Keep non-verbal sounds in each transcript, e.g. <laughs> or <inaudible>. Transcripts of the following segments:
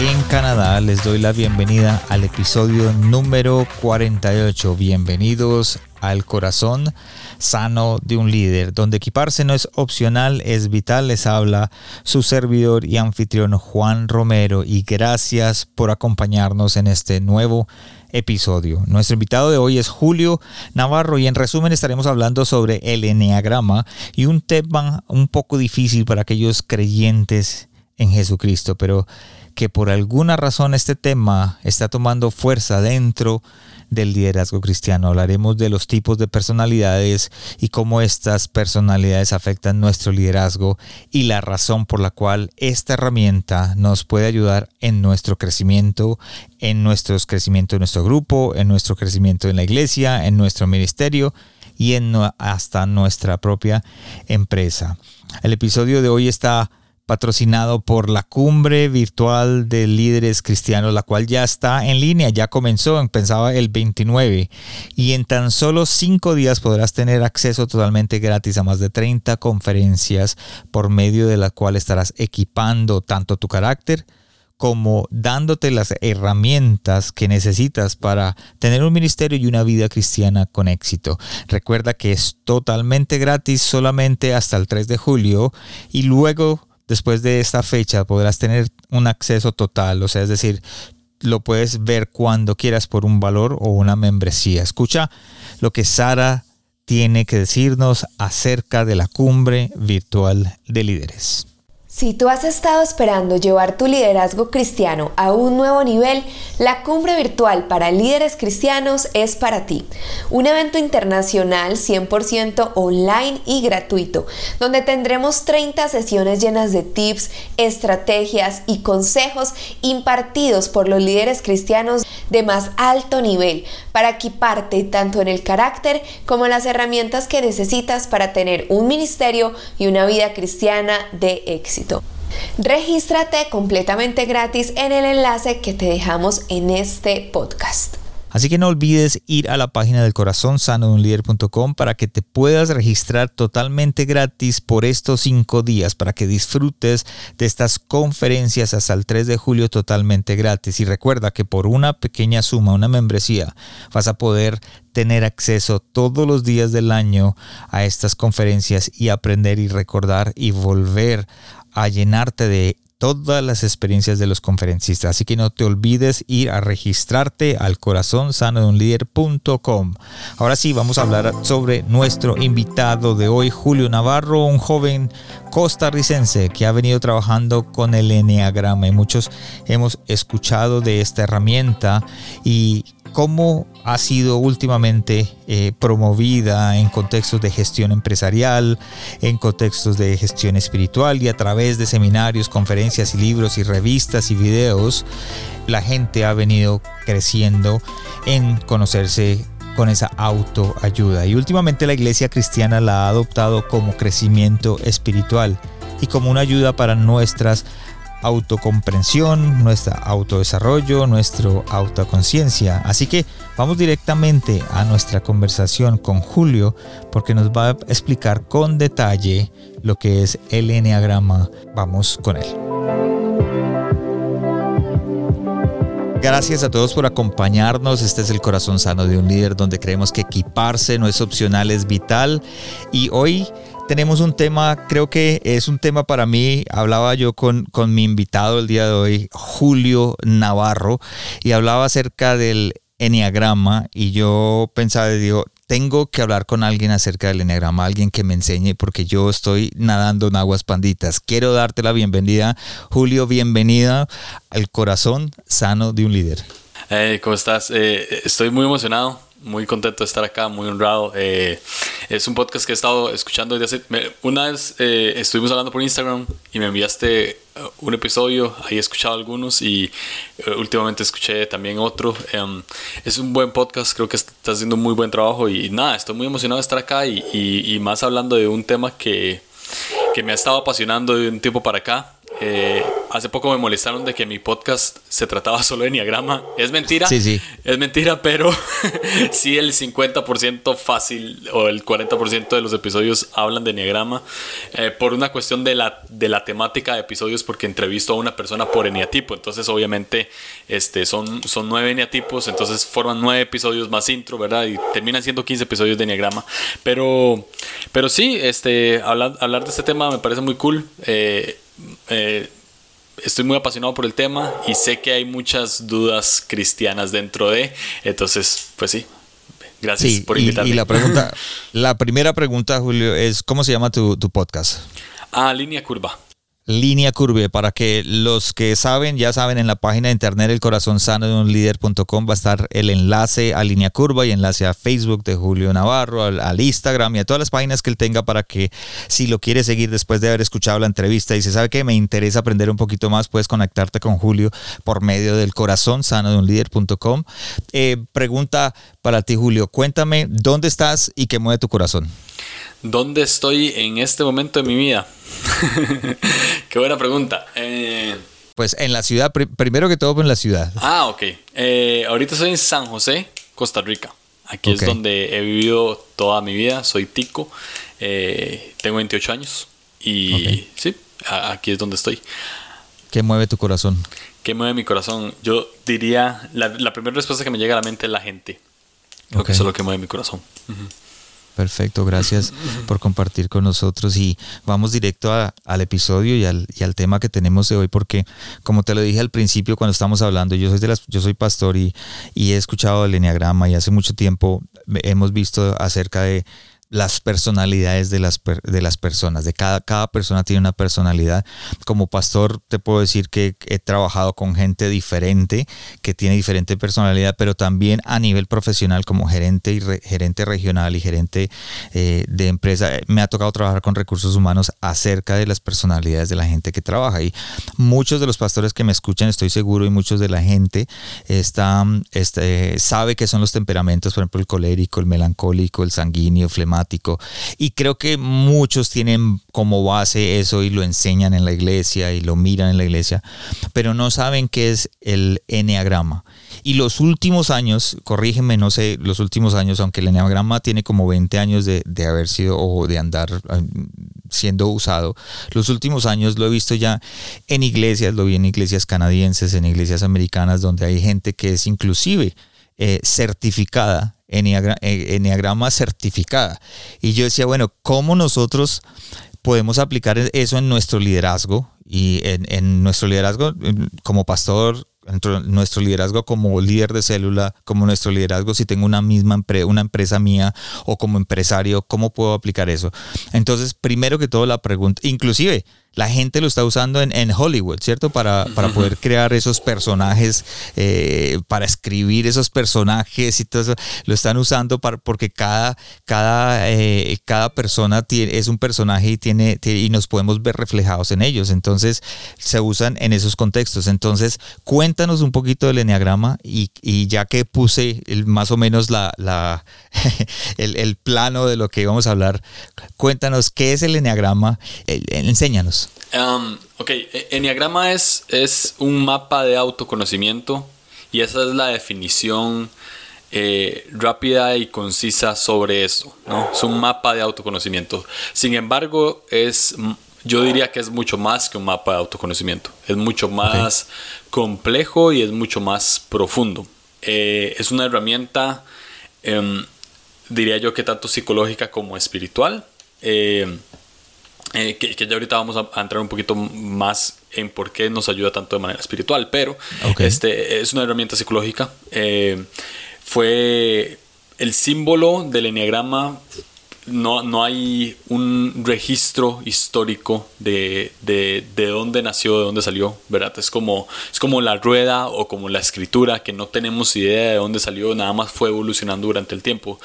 en Canadá, les doy la bienvenida al episodio número 48. Bienvenidos al corazón sano de un líder, donde equiparse no es opcional, es vital. Les habla su servidor y anfitrión Juan Romero y gracias por acompañarnos en este nuevo episodio. Nuestro invitado de hoy es Julio Navarro y en resumen estaremos hablando sobre el enneagrama y un tema un poco difícil para aquellos creyentes en Jesucristo, pero que por alguna razón este tema está tomando fuerza dentro del liderazgo cristiano. Hablaremos de los tipos de personalidades y cómo estas personalidades afectan nuestro liderazgo y la razón por la cual esta herramienta nos puede ayudar en nuestro crecimiento, en nuestro crecimiento de nuestro grupo, en nuestro crecimiento en la iglesia, en nuestro ministerio y en hasta nuestra propia empresa. El episodio de hoy está patrocinado por la cumbre virtual de líderes cristianos, la cual ya está en línea, ya comenzó, pensaba el 29, y en tan solo cinco días podrás tener acceso totalmente gratis a más de 30 conferencias por medio de la cual estarás equipando tanto tu carácter, como dándote las herramientas que necesitas para tener un ministerio y una vida cristiana con éxito. Recuerda que es totalmente gratis solamente hasta el 3 de julio y luego después de esta fecha podrás tener un acceso total, o sea, es decir, lo puedes ver cuando quieras por un valor o una membresía. Escucha lo que Sara tiene que decirnos acerca de la cumbre virtual de líderes. Si tú has estado esperando llevar tu liderazgo cristiano a un nuevo nivel, la cumbre virtual para líderes cristianos es para ti. Un evento internacional 100% online y gratuito, donde tendremos 30 sesiones llenas de tips, estrategias y consejos impartidos por los líderes cristianos de más alto nivel para equiparte tanto en el carácter como en las herramientas que necesitas para tener un ministerio y una vida cristiana de éxito. Regístrate completamente gratis en el enlace que te dejamos en este podcast. Así que no olvides ir a la página del corazón sano de un líder.com para que te puedas registrar totalmente gratis por estos cinco días, para que disfrutes de estas conferencias hasta el 3 de julio totalmente gratis. Y recuerda que por una pequeña suma, una membresía, vas a poder tener acceso todos los días del año a estas conferencias y aprender y recordar y volver a llenarte de todas las experiencias de los conferencistas. Así que no te olvides ir a registrarte al corazón sano de un líder.com. Ahora sí, vamos a hablar sobre nuestro invitado de hoy, Julio Navarro, un joven costarricense que ha venido trabajando con el Enneagrama y muchos hemos escuchado de esta herramienta y cómo ha sido últimamente eh, promovida en contextos de gestión empresarial, en contextos de gestión espiritual y a través de seminarios, conferencias y libros y revistas y videos, la gente ha venido creciendo en conocerse con esa autoayuda. Y últimamente la iglesia cristiana la ha adoptado como crecimiento espiritual y como una ayuda para nuestras autocomprensión, nuestro autodesarrollo, nuestra autoconciencia. Así que vamos directamente a nuestra conversación con Julio porque nos va a explicar con detalle lo que es el enneagrama. Vamos con él. Gracias a todos por acompañarnos. Este es el corazón sano de un líder donde creemos que equiparse no es opcional, es vital. Y hoy tenemos un tema, creo que es un tema para mí, hablaba yo con, con mi invitado el día de hoy, Julio Navarro, y hablaba acerca del enneagrama y yo pensaba, digo, tengo que hablar con alguien acerca del enneagrama, alguien que me enseñe, porque yo estoy nadando en aguas panditas. Quiero darte la bienvenida, Julio, bienvenida al corazón sano de un líder. Hey, ¿cómo estás? Eh, estoy muy emocionado muy contento de estar acá, muy honrado. Eh, es un podcast que he estado escuchando desde hace... una vez eh, estuvimos hablando por Instagram y me enviaste uh, un episodio, ahí he escuchado algunos y últimamente escuché también otro. Em, es un buen podcast, creo que está haciendo un muy buen trabajo y, nada, estoy muy emocionado de estar acá y, y más hablando de un tema que, que me ha estado apasionando de un tiempo para acá eh, hace poco me molestaron de que mi podcast se trataba solo de Enneagrama. Es mentira. Sí, sí. Es mentira, pero <laughs> sí el 50% fácil o el 40% de los episodios hablan de Enneagrama. Eh, por una cuestión de la, de la temática de episodios, porque entrevisto a una persona por eneatipo. Entonces, obviamente, este, son, son nueve eneatipos, entonces forman nueve episodios más intro, ¿verdad? Y terminan siendo 15 episodios de Enneagrama. Pero, pero sí, este, hablar, hablar de este tema me parece muy cool. Eh, eh, estoy muy apasionado por el tema y sé que hay muchas dudas cristianas dentro de, entonces, pues sí. Gracias por invitarme. Y, la pregunta, <laughs> la primera pregunta, Julio, es ¿cómo se llama tu, tu podcast? Ah, Línea Curva. Línea Curve, para que los que saben, ya saben, en la página de internet el corazón sano de un líder.com va a estar el enlace a Línea Curva y enlace a Facebook de Julio Navarro, al, Instagram y a todas las páginas que él tenga para que si lo quiere seguir después de haber escuchado la entrevista y se sabe que me interesa aprender un poquito más, puedes conectarte con Julio por medio del corazón sano de un líder.com. Eh, pregunta para ti, Julio, cuéntame dónde estás y qué mueve tu corazón. ¿Dónde estoy en este momento de mi vida? <laughs> Qué buena pregunta. Eh, pues en la ciudad, primero que todo en la ciudad. Ah, ok. Eh, ahorita estoy en San José, Costa Rica. Aquí es donde he vivido toda mi vida. Soy tico. Eh, tengo 28 años. Y sí, aquí es donde estoy. ¿Qué mueve tu corazón? ¿Qué mueve mi corazón? Yo diría, la, primera respuesta que me llega a la mente es la gente. Lo que eso es lo que mueve mi corazón. Perfecto, gracias por compartir con nosotros y vamos directo al episodio y al, y al, tema que tenemos de hoy porque como te lo dije al principio cuando estamos hablando, yo soy, de las, yo soy pastor y, y he escuchado el Enneagrama y hace mucho tiempo hemos visto acerca de las personalidades de las, de las personas, de cada, cada persona tiene una personalidad. Como pastor te puedo decir que he trabajado con gente diferente, que tiene diferente personalidad, pero también a nivel profesional como gerente y gerente regional y gerente eh, de empresa, eh, me ha tocado trabajar con recursos humanos acerca de las personalidades de la gente que trabaja. Y muchos de los pastores que me escuchan, estoy seguro, y muchos de la gente están, este, sabe que son los temperamentos, por ejemplo, el colérico, el melancólico, el sanguíneo, flemático, y creo que muchos tienen como base eso y lo enseñan en la iglesia y lo miran en la iglesia, pero no saben qué es el enneagrama. Y los últimos años, corrígeme, no sé, los últimos años, aunque el enneagrama tiene como 20 años de, haber sido o de andar siendo usado, los últimos años lo he visto ya en iglesias, lo vi en iglesias canadienses, en iglesias americanas, donde hay gente que es inclusive eh, certificada Enneagrama certificada. Y yo decía, bueno, ¿cómo nosotros podemos aplicar eso en nuestro liderazgo? Y en, nuestro liderazgo como pastor, nuestro liderazgo como líder de célula, como nuestro liderazgo si tengo una misma una empresa mía o como empresario, ¿cómo puedo aplicar eso? Entonces, primero que todo la pregunta, inclusive la gente lo está usando en, Hollywood, ¿cierto? Para, para, poder crear esos personajes, eh, para escribir esos personajes y todo eso. Lo están usando para, porque cada, cada, eh, cada persona tiene, es un personaje y, tiene, y nos podemos ver reflejados en ellos. Entonces se usan en esos contextos. Entonces cuéntanos un poquito del enneagrama y, ya que puse más o menos la, la <laughs> el, plano de lo que íbamos a hablar, cuéntanos qué es el enneagrama, enséñanos. Um, ok, e, Enneagrama es, es un mapa de autoconocimiento y esa es la definición eh, rápida y concisa sobre eso. ¿no? Es un mapa de autoconocimiento. Sin embargo, es, yo diría que es mucho más que un mapa de autoconocimiento. Es mucho más complejo y es mucho más profundo. Eh, es una herramienta, em, diría yo que tanto psicológica como espiritual. Eh, que, ya ahorita vamos a, entrar un poquito más en por qué nos ayuda tanto de manera espiritual, pero este, es una herramienta psicológica. Eh, fue el símbolo del enneagrama, no, no hay un registro histórico de, de, de, dónde nació, de dónde salió, ¿verdad? Es como, es como la rueda o como la escritura, que no tenemos idea de dónde salió, nada más fue evolucionando durante el tiempo.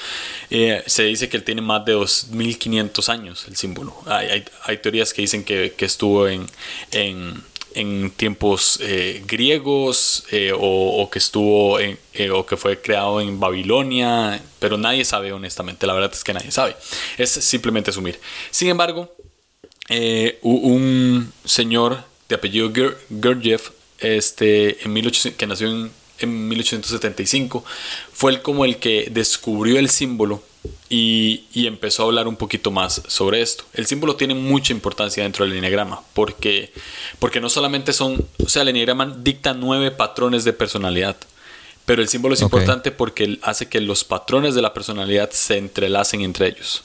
Eh, se dice que él tiene más de 2500 años, el símbolo. Hay, hay, teorías que dicen que, que estuvo en en tiempos eh, griegos eh, o, que estuvo en, eh, o que fue creado en Babilonia, pero nadie sabe honestamente, la verdad es que nadie sabe, es simplemente asumir. Sin embargo, un señor de apellido Gurdjieff, este, en que nació en, en 1875, fue el como el que descubrió el símbolo y, empezó a hablar un poquito más sobre esto. El símbolo tiene mucha importancia dentro del enneagrama porque, porque no solamente son, o sea, el enneagrama dicta nueve patrones de personalidad, pero el símbolo es importante porque hace que los patrones de la personalidad se entrelacen entre ellos.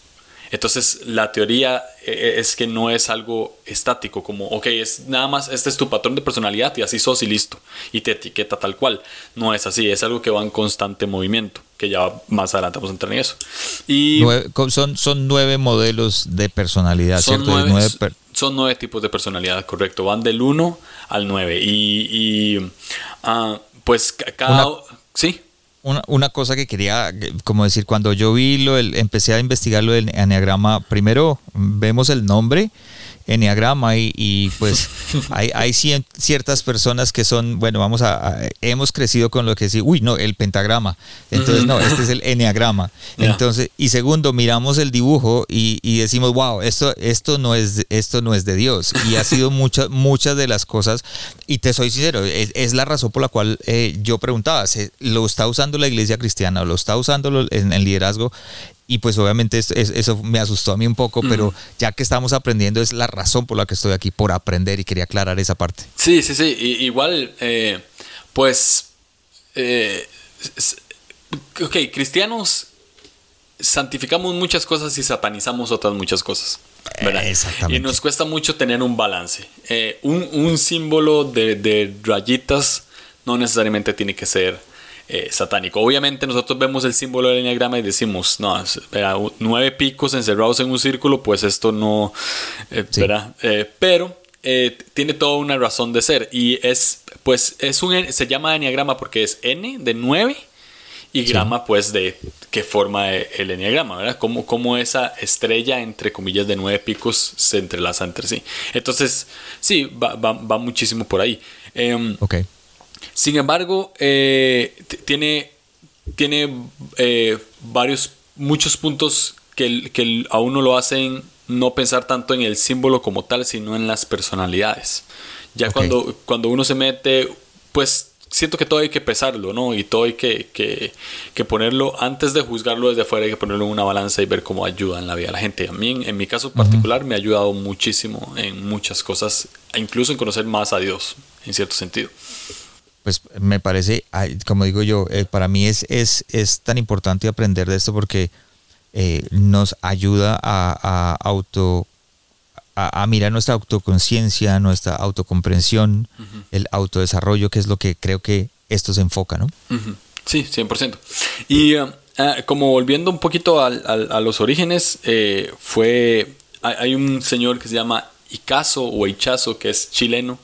Entonces la teoría eh, eh, es que no es algo estático, como, ok, es nada más, este es tu patrón de personalidad y así sos y listo, y te etiqueta tal cual. No es así, es algo que va en constante movimiento, que ya más adelante vamos a entrar en eso. Y son, son nueve modelos de personalidad, son Nueve, son nueve tipos de personalidad, correcto, van del 1 al 9. Y, ah, pues cada... sí. Una, una, cosa que quería, como decir, cuando yo vi lo, el, empecé a investigar lo del enneagrama, primero vemos el nombre enneagrama y, y pues <laughs> hay, hay, ciertas personas que son, bueno, vamos a, hemos crecido con lo que sí, uy, no, el pentagrama. Entonces, no, este es el enneagrama. Entonces, y segundo, miramos el dibujo y, y, decimos, wow, esto, esto, no es, esto no es de Dios. Y ha sido muchas muchas de las cosas, y te soy sincero, es, la razón por la cual eh, yo preguntaba, ¿lo está usando la iglesia cristiana o lo está usando en el liderazgo? Y pues obviamente eso, me asustó a mí un poco, pero ya que estamos aprendiendo es la razón por la que estoy aquí, por aprender y quería aclarar esa parte. Sí, sí, sí, igual, eh, pues, eh, ok, cristianos santificamos muchas cosas y satanizamos otras muchas cosas. Exactamente. Y nos cuesta mucho tener un balance. Eh, un, símbolo de, de rayitas no necesariamente tiene que ser eh, satánico. Obviamente nosotros vemos el símbolo del enneagrama y decimos, no, nueve picos encerrados en un círculo, pues esto no, eh, eh, pero tiene toda una razón de ser y es, pues es un, se llama enneagrama porque es n de nueve y grama pues de qué forma el enneagrama, ¿verdad? Como, como esa estrella entre comillas de nueve picos se entrelaza entre sí. Entonces, sí, va, va, muchísimo por ahí. Em, ok. Sin embargo, eh, tiene, tiene eh, varios, muchos puntos que, que a uno lo hacen no pensar tanto en el símbolo como tal, sino en las personalidades. Ya cuando, cuando uno se mete, pues siento que todo hay que pesarlo, ¿no? Y todo hay que, que, ponerlo, antes de juzgarlo desde afuera, hay que ponerlo en una balanza y ver cómo ayuda en la vida de la gente. A mí, en, mi caso particular, me ha ayudado muchísimo en muchas cosas, incluso en conocer más a Dios, en cierto sentido pues me parece, como digo yo, eh, para mí es, es, es, tan importante aprender de esto porque eh, nos ayuda a, auto a, mirar nuestra autoconciencia, nuestra autocomprensión, el autodesarrollo, que es lo que creo que esto se enfoca, ¿no? Sí, 100%. Y uh, uh, como volviendo un poquito a, a los orígenes, eh, fue, hay, un señor que se llama Icazo o Ichazo, que es chileno,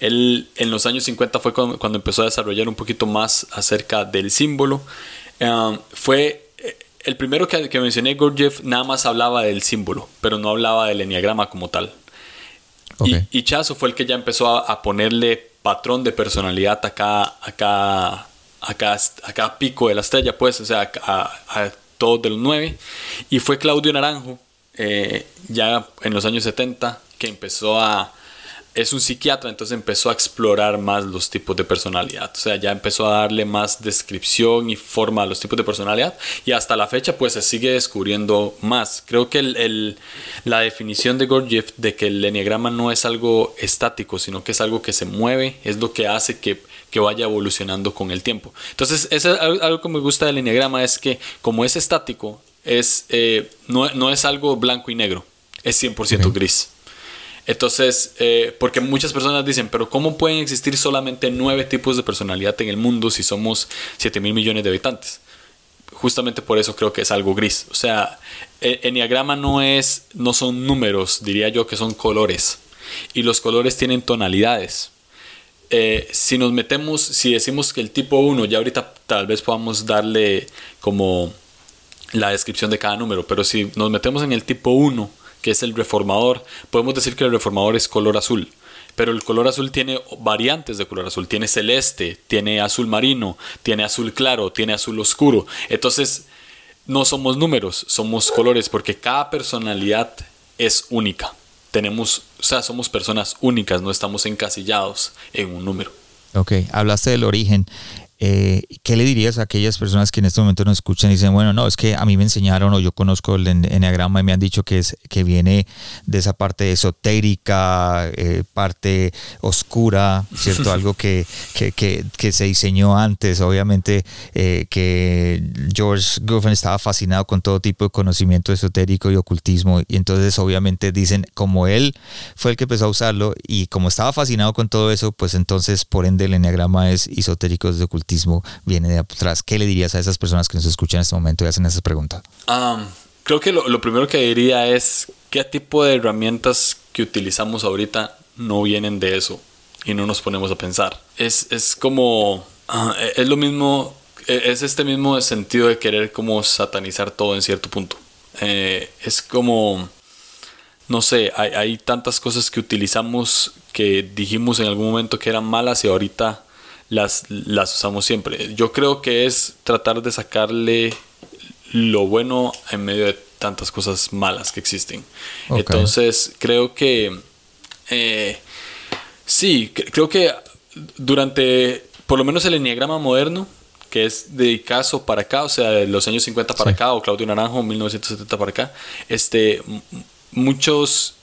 él en los años 50 fue cuando, empezó a desarrollar un poquito más acerca del símbolo. Um, fue eh, el primero que, que, mencioné, Gurdjieff, nada más hablaba del símbolo, pero no hablaba del enneagrama como tal. Y, Chazo fue el que ya empezó a, ponerle patrón de personalidad acá, acá, acá, acá pico de la estrella, pues, o sea, a, a todos de los nueve. Y fue Claudio Naranjo, eh, ya en los años 70, que empezó a, es un psiquiatra, entonces empezó a explorar más los tipos de personalidad. O sea, ya empezó a darle más descripción y forma a los tipos de personalidad. Y hasta la fecha, pues se sigue descubriendo más. Creo que el, la definición de Gurdjieff de que el enneagrama no es algo estático, sino que es algo que se mueve, es lo que hace que, vaya evolucionando con el tiempo. Entonces, eso es algo que me gusta del enneagrama, es que como es estático, es, eh, no, es algo blanco y negro, es 100% gris. Entonces, eh, porque muchas personas dicen, pero ¿cómo pueden existir solamente nueve tipos de personalidad en el mundo si somos 7 mil millones de habitantes? justamente por eso creo que es algo gris. O sea, el enneagrama no es, no son números, diría yo que son colores. Y los colores tienen tonalidades. Eh, si nos metemos, si decimos que el tipo 1, ya ahorita tal vez podamos darle como la descripción de cada número, pero si nos metemos en el tipo 1, que es el reformador, podemos decir que el reformador es color azul. Pero el color azul tiene variantes de color azul. Tiene celeste, tiene azul marino, tiene azul claro, tiene azul oscuro. Entonces, no somos números, somos colores porque cada personalidad es única. Tenemos, o sea, somos personas únicas, no estamos encasillados en un número. Ok, hablaste del origen. Eh, ¿Qué le dirías a aquellas personas que en este momento nos escuchan y dicen, bueno, no, es que a mí me enseñaron o yo conozco el enneagrama y me han dicho que, es, que viene de esa parte esotérica, eh, parte oscura, ¿cierto? <laughs> Algo que, que, que, se diseñó antes, obviamente eh, que George Goffin estaba fascinado con todo tipo de conocimiento esotérico y ocultismo y entonces obviamente dicen, como él fue el que empezó a usarlo y como estaba fascinado con todo eso, pues entonces por ende el enneagrama es esotérico de ocultismo viene de atrás. ¿Qué le dirías a esas personas que nos escuchan en este momento y hacen esas preguntas? creo que lo, primero que diría es qué tipo de herramientas que utilizamos ahorita no vienen de eso y no nos ponemos a pensar. Es, es como, ah, es lo mismo, e, es este mismo sentido de querer como satanizar todo en cierto punto. Eh, es como, no sé, hay, tantas cosas que utilizamos que dijimos en algún momento que eran malas y ahorita las, las usamos siempre. Yo creo que es tratar de sacarle lo bueno en medio de tantas cosas malas que existen. Entonces, creo que... Eh, sí, creo que durante, por lo menos el enneagrama moderno, que es de caso para acá, o sea, de los años 50 para acá, o Claudio Naranjo, 1970 para acá, este, muchos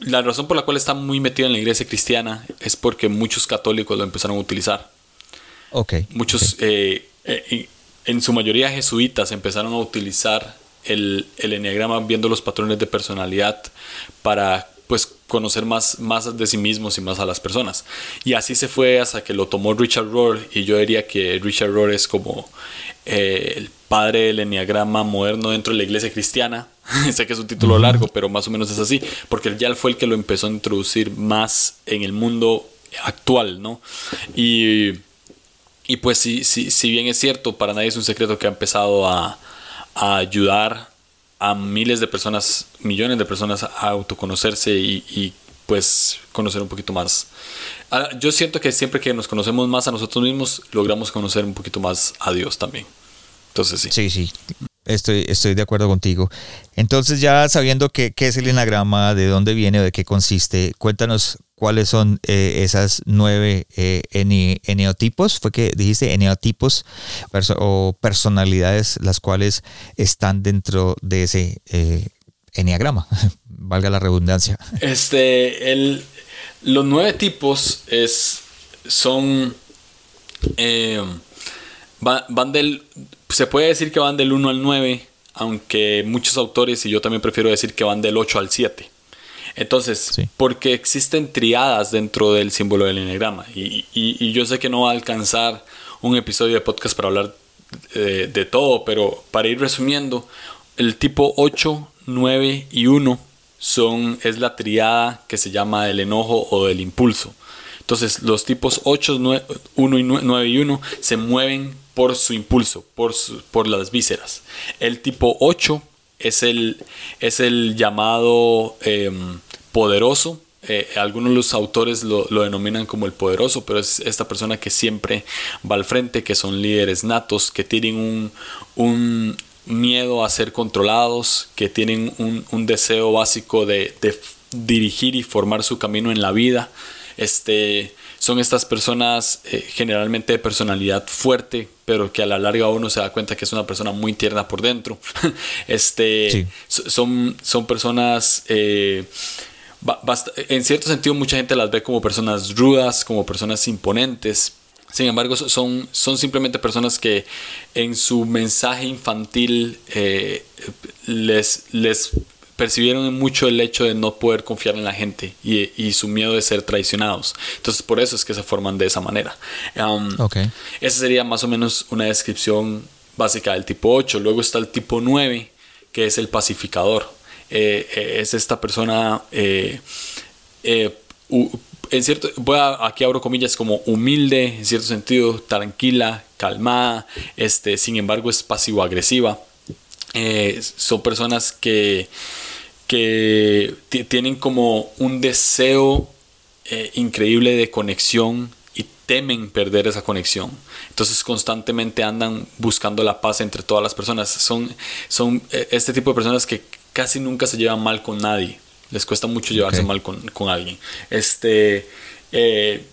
la razón por la cual está muy metido en la iglesia cristiana es porque muchos católicos lo empezaron a utilizar. Muchos, eh, eh, en su mayoría jesuitas, empezaron a utilizar el, el enneagrama viendo los patrones de personalidad para pues conocer más, más de sí mismos y más a las personas. Y así se fue hasta que lo tomó Richard Rohr y yo diría que Richard Rohr es como eh, el padre del enneagrama moderno dentro de la iglesia cristiana. <laughs> sé que es un título largo, pero más o menos es así, porque ya fue el que lo empezó a introducir más en el mundo actual, ¿no? Y y pues si, si, si bien es cierto, para nadie es un secreto que ha empezado a, ayudar a miles de personas, millones de personas a autoconocerse y, pues conocer un poquito más. Ah, yo siento que siempre que nos conocemos más a nosotros mismos, logramos conocer un poquito más a Dios también. Entonces sí. Sí, sí. Estoy, estoy de acuerdo contigo. Entonces ya sabiendo qué, qué es el enagrama, de dónde viene, de qué consiste, cuéntanos cuáles son eh, esas nueve eh, eneotipos, fue que dijiste eneotipos o personalidades las cuales están dentro de ese eh, eneagrama, <laughs> valga la redundancia. Este, el, los nueve tipos es, son, van, del, se puede decir que van del 1 al 9, aunque muchos autores, y yo también prefiero decir que van del 8 al 7. Entonces, porque existen triadas dentro del símbolo del enneagrama. Y, yo sé que no va a alcanzar un episodio de podcast para hablar de, de todo, pero para ir resumiendo, el tipo 8, 9 y 1 son, es la triada que se llama del enojo o del impulso. Entonces, los tipos 8, 1 y 9 y 1 se mueven por su impulso, por, por las vísceras. El tipo 8 es el, es el llamado em, poderoso. Eh, algunos de los autores lo, denominan como el poderoso, pero es esta persona que siempre va al frente, que son líderes natos, que tienen un, miedo a ser controlados, que tienen un, deseo básico de, dirigir y formar su camino en la vida. Este, son estas personas eh, generalmente de personalidad fuerte, pero que a la larga uno se da cuenta que es una persona muy tierna por dentro. <laughs> este, son, son personas... Eh, en cierto sentido mucha gente las ve como personas rudas, como personas imponentes. Sin embargo, son, son simplemente personas que en su mensaje infantil eh, les, les percibieron mucho el hecho de no poder confiar en la gente y, su miedo de ser traicionados. Entonces, por eso es que se forman de esa manera. Um, Esa sería más o menos una descripción básica del tipo 8. Luego está el tipo 9, que es el pacificador. Eh, eh, es esta persona, eh, en cierto, voy a, aquí abro comillas, como humilde, en cierto sentido, tranquila, calmada, este, sin embargo es pasivo-agresiva. son personas que, que tienen como un deseo increíble de conexión y temen perder esa conexión. Entonces constantemente andan buscando la paz entre todas las personas. Son, son este tipo de personas que casi nunca se llevan mal con nadie. Les cuesta mucho llevarse mal con, con, alguien. Este. Eh,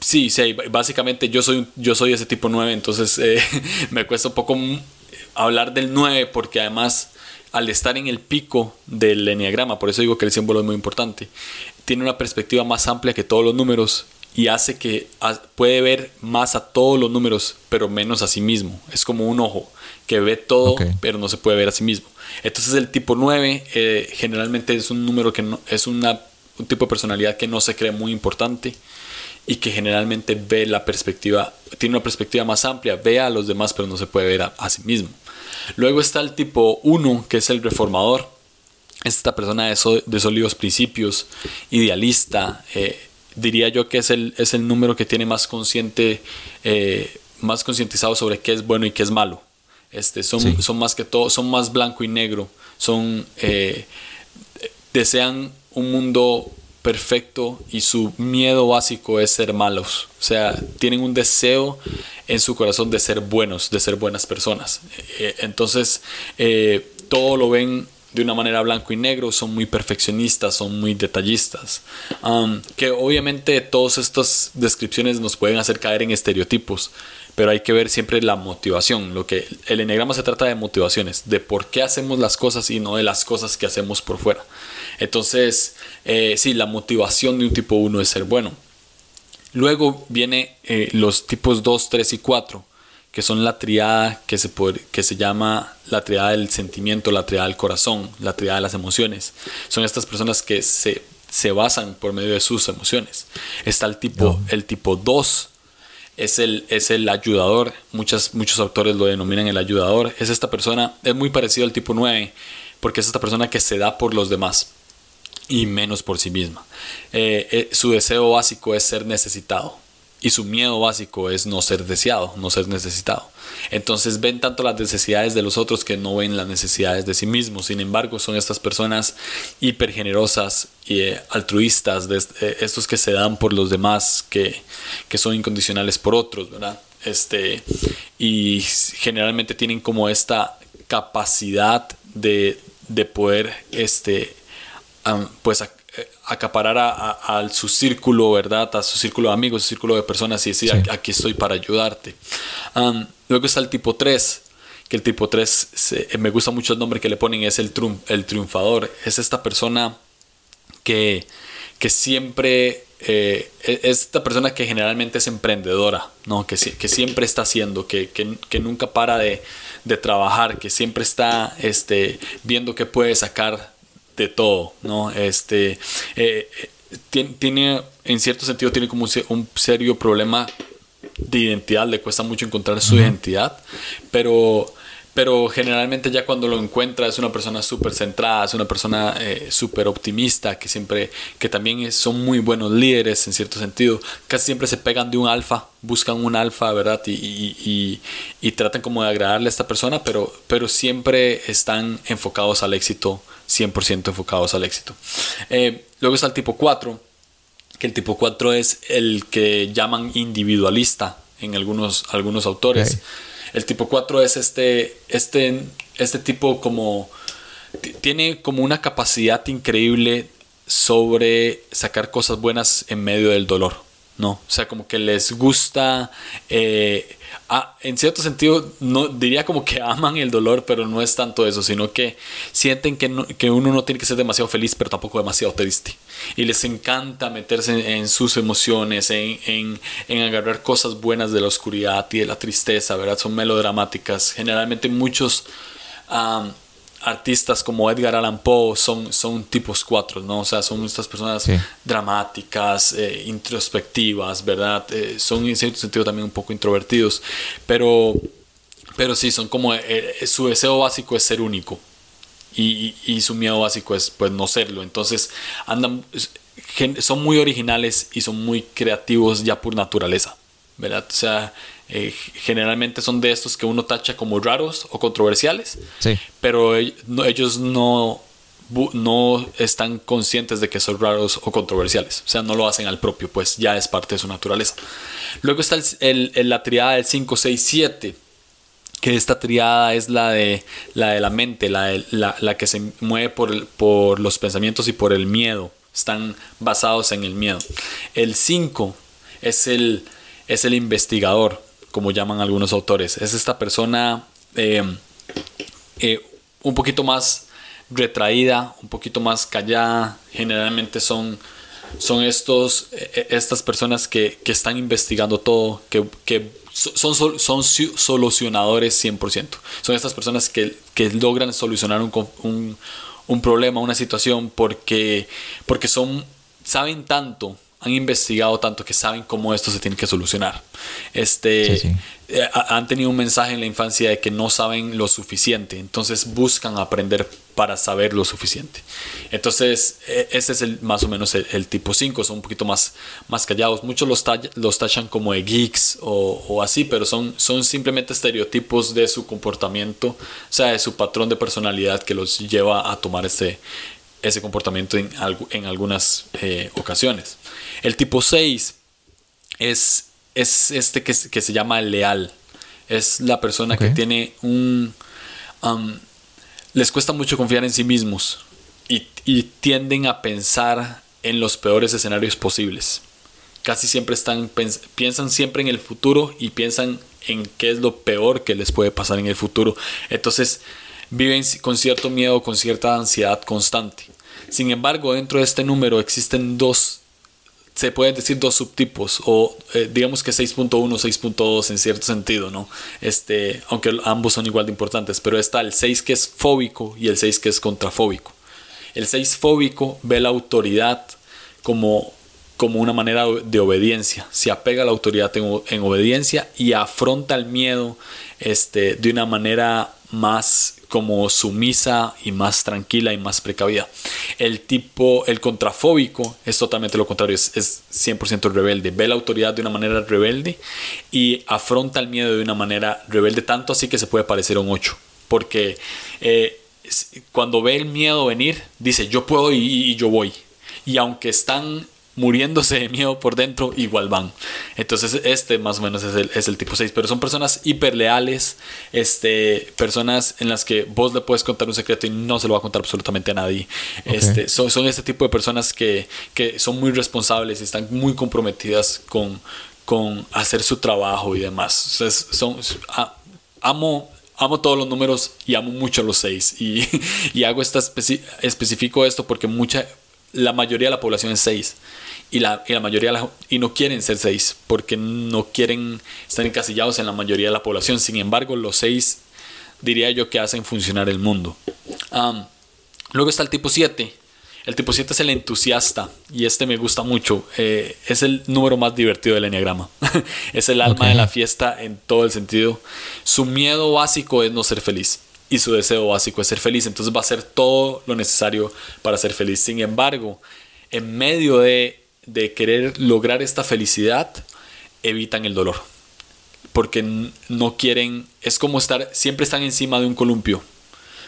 sí, sí, básicamente yo soy, yo soy ese tipo 9, entonces eh, <laughs> me cuesta un poco hablar del 9 porque además al estar en el pico del enneagrama, por eso digo que el símbolo es muy importante, tiene una perspectiva más amplia que todos los números y hace que puede ver más a todos los números, pero menos a sí mismo. Es como un ojo que ve todo, pero no se puede ver a sí mismo. Entonces el tipo 9 eh, generalmente es un número que no, es una, un tipo de personalidad que no se cree muy importante y que generalmente ve la perspectiva, tiene una perspectiva más amplia, ve a los demás, pero no se puede ver a, sí mismo. Luego está el tipo 1, que es el reformador. Esta persona de, de sólidos principios, idealista, eh, diría yo que es el, es el número que tiene más consciente, eh, más concientizado sobre qué es bueno y qué es malo. Este, son, son más que todo, son más blanco y negro. Son, eh, desean un mundo perfecto y su miedo básico es ser malos. O sea, tienen un deseo en su corazón de ser buenos, de ser buenas personas. Eh, entonces, todo lo ven de una manera blanco y negro, son muy perfeccionistas, son muy detallistas. Que obviamente todas estas descripciones nos pueden hacer caer en estereotipos, pero hay que ver siempre la motivación. Lo que el enegrama se trata de motivaciones, de por qué hacemos las cosas y no de las cosas que hacemos por fuera. Entonces, eh, sí, la motivación de un tipo 1 es ser bueno. Luego viene eh, los tipos 2, 3 y 4 que son la triada que se, que se llama la triada del sentimiento, la triada del corazón, la triada de las emociones. Son estas personas que se, se basan por medio de sus emociones. Está el tipo, el tipo 2, es el, es el ayudador, Muchas, muchos autores lo denominan el ayudador. Es esta persona, es muy parecido al tipo 9, porque es esta persona que se da por los demás y menos por sí misma. Eh, eh, su deseo básico es ser necesitado y su miedo básico es no ser deseado, no ser necesitado. Entonces ven tanto las necesidades de los otros que no ven las necesidades de sí mismos. Sin embargo, son estas personas hipergenerosas y eh, altruistas, de, estos que se dan por los demás, que, que son incondicionales por otros, ¿verdad? Este, y generalmente tienen como esta capacidad de, de poder este, pues acaparar a, su círculo, ¿verdad? A su círculo de amigos, su círculo de personas y decir, aquí estoy para ayudarte. luego está el tipo 3, que el tipo 3, me gusta mucho el nombre que le ponen, es el, el triunfador. Es esta persona que, que siempre eh, e, es esta persona que generalmente es emprendedora, ¿no? que, que siempre está haciendo, que, que, nunca para de, de, trabajar, que siempre está este, viendo qué puede sacar de todo, ¿no? Este, eh, tiene, en cierto sentido, tiene como un serio problema de identidad, le cuesta mucho encontrar su identidad, pero pero generalmente ya cuando lo encuentra es una persona súper centrada, es una persona eh, súper optimista, que siempre, que también son muy buenos líderes en cierto sentido, casi siempre se pegan de un alfa, buscan un alfa, ¿verdad? Y, y, y, tratan como de agradarle a esta persona, pero, pero siempre están enfocados al éxito, 100% enfocados al éxito. Eh, luego está el tipo 4, que el tipo 4 es el que llaman individualista en algunos, algunos autores. El tipo 4 es este, este, este tipo como... Tiene como una capacidad increíble sobre sacar cosas buenas en medio del dolor. ¿no? O sea, como que les gusta, eh, en cierto sentido, no, diría como que aman el dolor, pero no es tanto eso, sino que sienten que, que uno no tiene que ser demasiado feliz, pero tampoco demasiado triste. Y les encanta meterse en, sus emociones, en, en, agarrar cosas buenas de la oscuridad y de la tristeza, ¿verdad? Son melodramáticas. Generalmente muchos artistas como Edgar Allan Poe son, son tipos cuatro, ¿no? O sea, son estas personas dramáticas, eh, introspectivas, ¿verdad? Eh, son en cierto sentido también un poco introvertidos, pero Pero sí, son como, eh, su deseo básico es ser único. Y, y, su miedo básico es pues no serlo. Entonces andan, son muy originales y son muy creativos ya por naturaleza. ¿verdad? O sea, eh, generalmente son de estos que uno tacha como raros o controversiales. Sí. Pero ellos no no están conscientes de que son raros o controversiales. O sea, no lo hacen al propio, pues ya es parte de su naturaleza. Luego está el, la triada del 5, 6, 7. Que esta triada es la de la, de la mente, la, la, que se mueve por, por los pensamientos y por el miedo. Están basados en el miedo. El 5 es el, es el investigador, como llaman algunos autores. Es esta persona eh, eh, un poquito más retraída, un poquito más callada. Generalmente son, son estos, e, e, estas personas que, están investigando todo, que, son, son solucionadores 100%. Son estas personas que, logran solucionar un, un, problema, una situación, porque, porque son, saben tanto han investigado tanto que saben cómo esto se tiene que solucionar. Este, eh, han tenido un mensaje en la infancia de que no saben lo suficiente, entonces buscan aprender para saber lo suficiente. Entonces, e, ese es el, más o menos el, tipo 5, son un poquito más, más callados. Muchos los, los tachan como de geeks o, o, así, pero son, son simplemente estereotipos de su comportamiento, o sea, de su patrón de personalidad que los lleva a tomar ese, ese comportamiento en, en algunas eh, ocasiones. El tipo 6 es, es este que, que, se llama leal. Es la persona que tiene un... Um, les cuesta mucho confiar en sí mismos y, y, tienden a pensar en los peores escenarios posibles. Casi siempre están, piensan siempre en el futuro y piensan en qué es lo peor que les puede pasar en el futuro. Entonces viven con cierto miedo, con cierta ansiedad constante. Sin embargo, dentro de este número existen dos, se pueden decir dos subtipos, o eh, digamos que 6.1, 6.2 en cierto sentido, ¿no? Este, aunque ambos son igual de importantes, pero está el 6 que es fóbico y el 6 que es contrafóbico. El 6 fóbico ve la autoridad como, como una manera de obediencia, se apega a la autoridad en, en obediencia y afronta el miedo este, de una manera más como sumisa y más tranquila y más precavida. El tipo, el contrafóbico es totalmente lo contrario, es, 100% rebelde, ve la autoridad de una manera rebelde y afronta el miedo de una manera rebelde, tanto así que se puede parecer a un 8, porque eh, cuando ve el miedo venir, dice yo puedo y yo voy. Y aunque están muriéndose de miedo por dentro, igual van. Entonces, este más o menos es el, es el tipo 6. Pero son personas hiper leales, este, personas en las que vos le puedes contar un secreto y no se lo va a contar absolutamente a nadie. Este, son, son este tipo de personas que, que son muy responsables y están muy comprometidas con, con hacer su trabajo y demás. son, amo amo todos los números y amo mucho los 6 y, <laughs> y hago esta específico esto porque mucha la mayoría de la población es 6 y la, y la mayoría y no quieren ser 6 porque no quieren estar encasillados en la mayoría de la población. Sin embargo, los 6 diría yo que hacen funcionar el mundo. luego está el tipo 7. El tipo 7 es el entusiasta y este me gusta mucho. Eh, es el número más divertido del enneagrama. <laughs> es el alma de la fiesta en todo el sentido. Su miedo básico es no ser feliz y su deseo básico es ser feliz. Entonces va a hacer todo lo necesario para ser feliz. Sin embargo, en medio de, querer lograr esta felicidad, evitan el dolor. Porque no quieren, es como estar, siempre están encima de un columpio,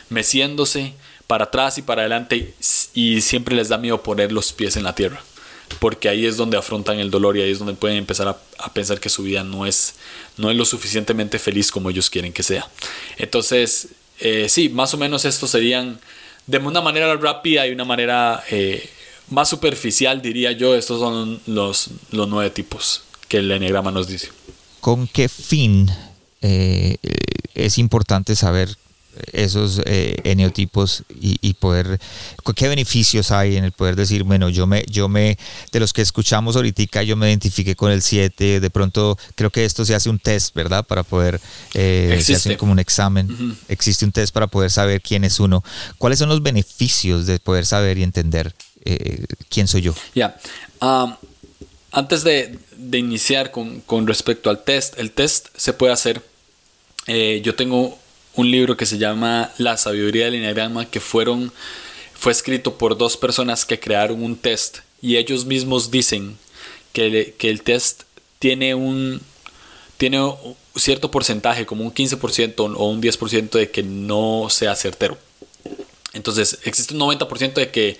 meciéndose para atrás y para adelante y siempre les da miedo poner los pies en la tierra. Porque ahí es donde afrontan el dolor y ahí es donde pueden empezar a, a pensar que su vida no es, no es lo suficientemente feliz como ellos quieren que sea. Entonces, eh, sí, más o menos estos serían de una manera rápida y una manera eh, más superficial, diría yo, estos son los, los nueve tipos que el enneagrama nos dice. ¿Con qué fin eh, es importante saber esos eh, eneotipos y, poder, qué beneficios hay en el poder decir, bueno, yo me, yo me, de los que escuchamos ahorita, yo me identifiqué con el 7, de pronto creo que esto se hace un test, ¿verdad? Para poder, eh, se hace como un examen, existe un test para poder saber quién es uno. ¿Cuáles son los beneficios de poder saber y entender eh, quién soy yo? Ya, antes de, de iniciar con, con respecto al test, el test se puede hacer eh, yo tengo un libro que se llama La sabiduría del enneagrama que fueron fue escrito por dos personas que crearon un test y ellos mismos dicen que, que el test tiene un tiene un cierto porcentaje, como un 15% o un 10% de que no sea certero. Entonces, existe un 90% de que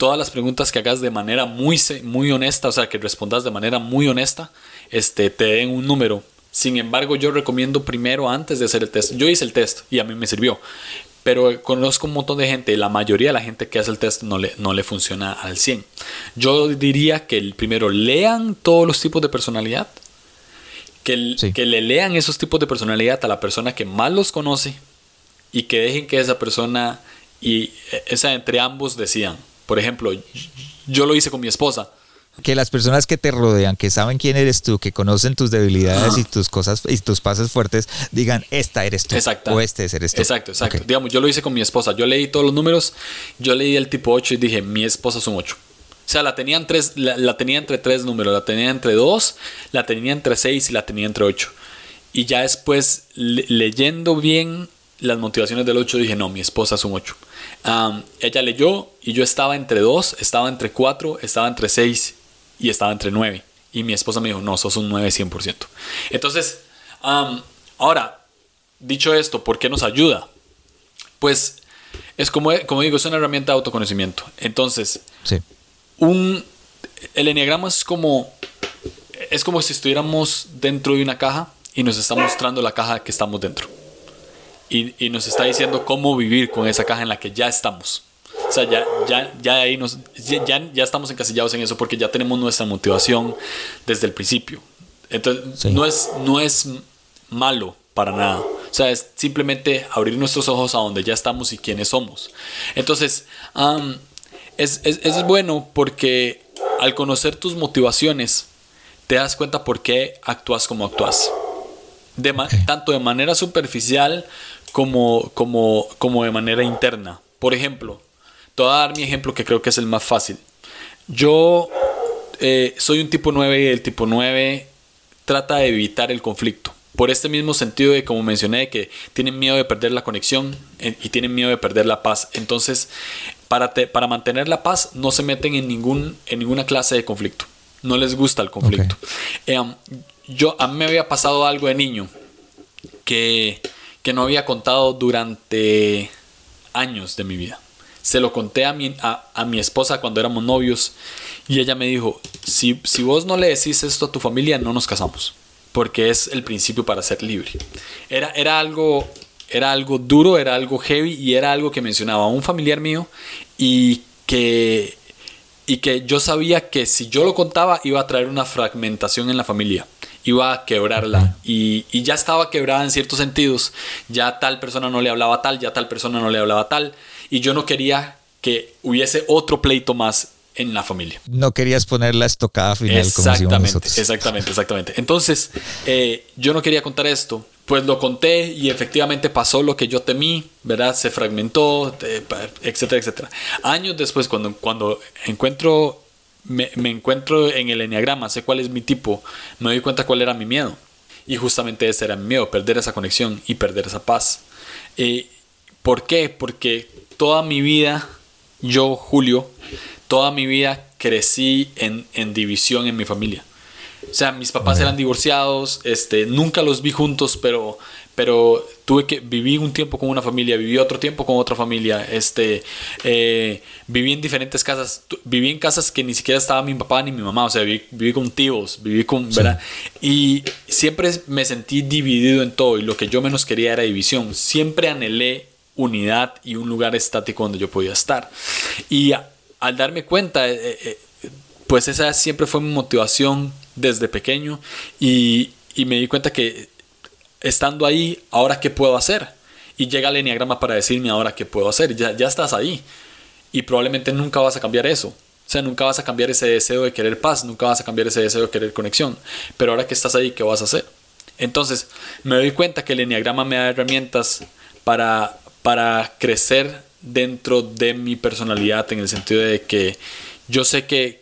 todas las preguntas que hagas de manera muy, muy honesta, o sea, que respondas de manera muy honesta, este, te den un número. Sin embargo, yo recomiendo primero, antes de hacer el test, yo hice el test y a mí me sirvió, pero conozco un montón de gente, la mayoría de la gente que hace el test no le, no le funciona al 100. Yo diría que el primero lean todos los tipos de personalidad, que, que le lean esos tipos de personalidad a la persona que más los conoce y que dejen que esa persona y e, esa entre ambos decían. Por ejemplo, yo lo hice con mi esposa que las personas que te rodean, que saben quién eres tú, que conocen tus debilidades y tus cosas y tus pasos fuertes, digan, esta eres tú exacto. o este eres tú. Exacto, exacto. Digamos, yo lo hice con mi esposa. Yo leí todos los números, yo leí el tipo 8 y dije, mi esposa es un 8. O sea, la tenía, tres, la, tenía entre tres números, la tenía entre dos, la tenía entre seis y la tenía entre ocho. Y ya después, leyendo bien las motivaciones del 8, dije, no, mi esposa es un 8. ella leyó y yo estaba entre dos, estaba entre cuatro, estaba entre seis y estaba entre 9. Y mi esposa me dijo, no, sos un 9 100%. Entonces, ahora, dicho esto, ¿por qué nos ayuda? Pues es como, como digo, es una herramienta de autoconocimiento. Entonces, un, el enneagrama es como, es como si estuviéramos dentro de una caja y nos está mostrando la caja que estamos dentro. Y, y nos está diciendo cómo vivir con esa caja en la que ya estamos. O sea, ya, ya, ya ahí nos, ya, ya estamos encasillados en eso porque ya tenemos nuestra motivación desde el principio. Entonces, no, es, no es malo para nada. O sea, es simplemente abrir nuestros ojos a donde ya estamos y quiénes somos. Entonces, es, es, es, bueno porque al conocer tus motivaciones, te das cuenta por qué actúas como actúas. De Tanto de manera superficial como, como, como de manera interna. Por ejemplo, te voy a dar mi ejemplo que creo que es el más fácil. Yo eh, soy un tipo 9 y el tipo 9 trata de evitar el conflicto. Por este mismo sentido de, como mencioné, que tienen miedo de perder la conexión y tienen miedo de perder la paz. Entonces, para, para mantener la paz, no se meten en, ningún, en ninguna clase de conflicto. No les gusta el conflicto. Eh, um, yo, a mí me había pasado algo de niño que, que no había contado durante años de mi vida. Se lo conté a mi, a, mi esposa cuando éramos novios y ella me dijo, si, si vos no le decís esto a tu familia, no nos casamos, porque es el principio para ser libre. Era, era, algo, era algo duro, era algo heavy y era algo que mencionaba un familiar mío y que, y que yo sabía que si yo lo contaba iba a traer una fragmentación en la familia iba a quebrarla y, y, ya estaba quebrada en ciertos sentidos. Ya tal persona no le hablaba tal, ya tal persona no le hablaba tal y yo no quería que hubiese otro pleito más en la familia. No querías poner la estocada final exactamente, como Exactamente, exactamente. Entonces, eh, yo no quería contar esto, pues lo conté y efectivamente pasó lo que yo temí, ¿verdad? Se fragmentó, etcétera, etcétera. Años después, cuando, cuando encuentro, me, encuentro en el enneagrama, sé cuál es mi tipo, me doy cuenta cuál era mi miedo. Y justamente ese era mi miedo, perder esa conexión y perder esa paz. Eh, ¿Por qué? Porque toda mi vida, yo, Julio, toda mi vida crecí en, división en mi familia. O sea, mis papás eran divorciados, este, nunca los vi juntos, pero, pero tuve que viví un tiempo con una familia, viví otro tiempo con otra familia, este, eh, viví en diferentes casas, viví en casas que ni siquiera estaba mi papá ni mi mamá, o sea, viví, con tíos, viví con, ¿verdad? Y siempre me sentí dividido en todo y lo que yo menos quería era división. Siempre anhelé unidad y un lugar estático donde yo podía estar. Y al darme cuenta, eh, eh, pues esa siempre fue mi motivación desde pequeño y, me di cuenta que estando ahí, ahora qué puedo hacer. Y llega el enneagrama para decirme ahora qué puedo hacer. Ya, ya estás ahí. Y probablemente nunca vas a cambiar eso. O sea, nunca vas a cambiar ese deseo de querer paz, nunca vas a cambiar ese deseo de querer conexión. Pero ahora que estás ahí, ¿qué vas a hacer? Entonces, me doy cuenta que el enneagrama me da herramientas para para crecer dentro de mi personalidad en el sentido de que yo sé que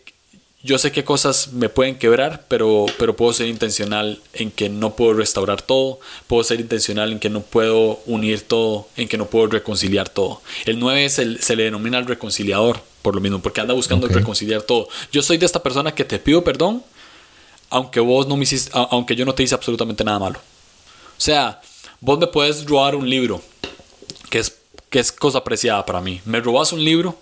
yo sé qué cosas me pueden quebrar, pero, pero puedo ser intencional en que no puedo restaurar todo, puedo ser intencional en que no puedo unir todo, en que no puedo reconciliar todo. El 9 se le denomina el reconciliador, por lo mismo, porque anda buscando reconciliar todo. Yo soy de esta persona que te pido perdón, aunque vos no me hiciste, aunque yo no te hice absolutamente nada malo. O sea, vos me puedes robar un libro, que es, que es cosa apreciada para mí. Me robas un libro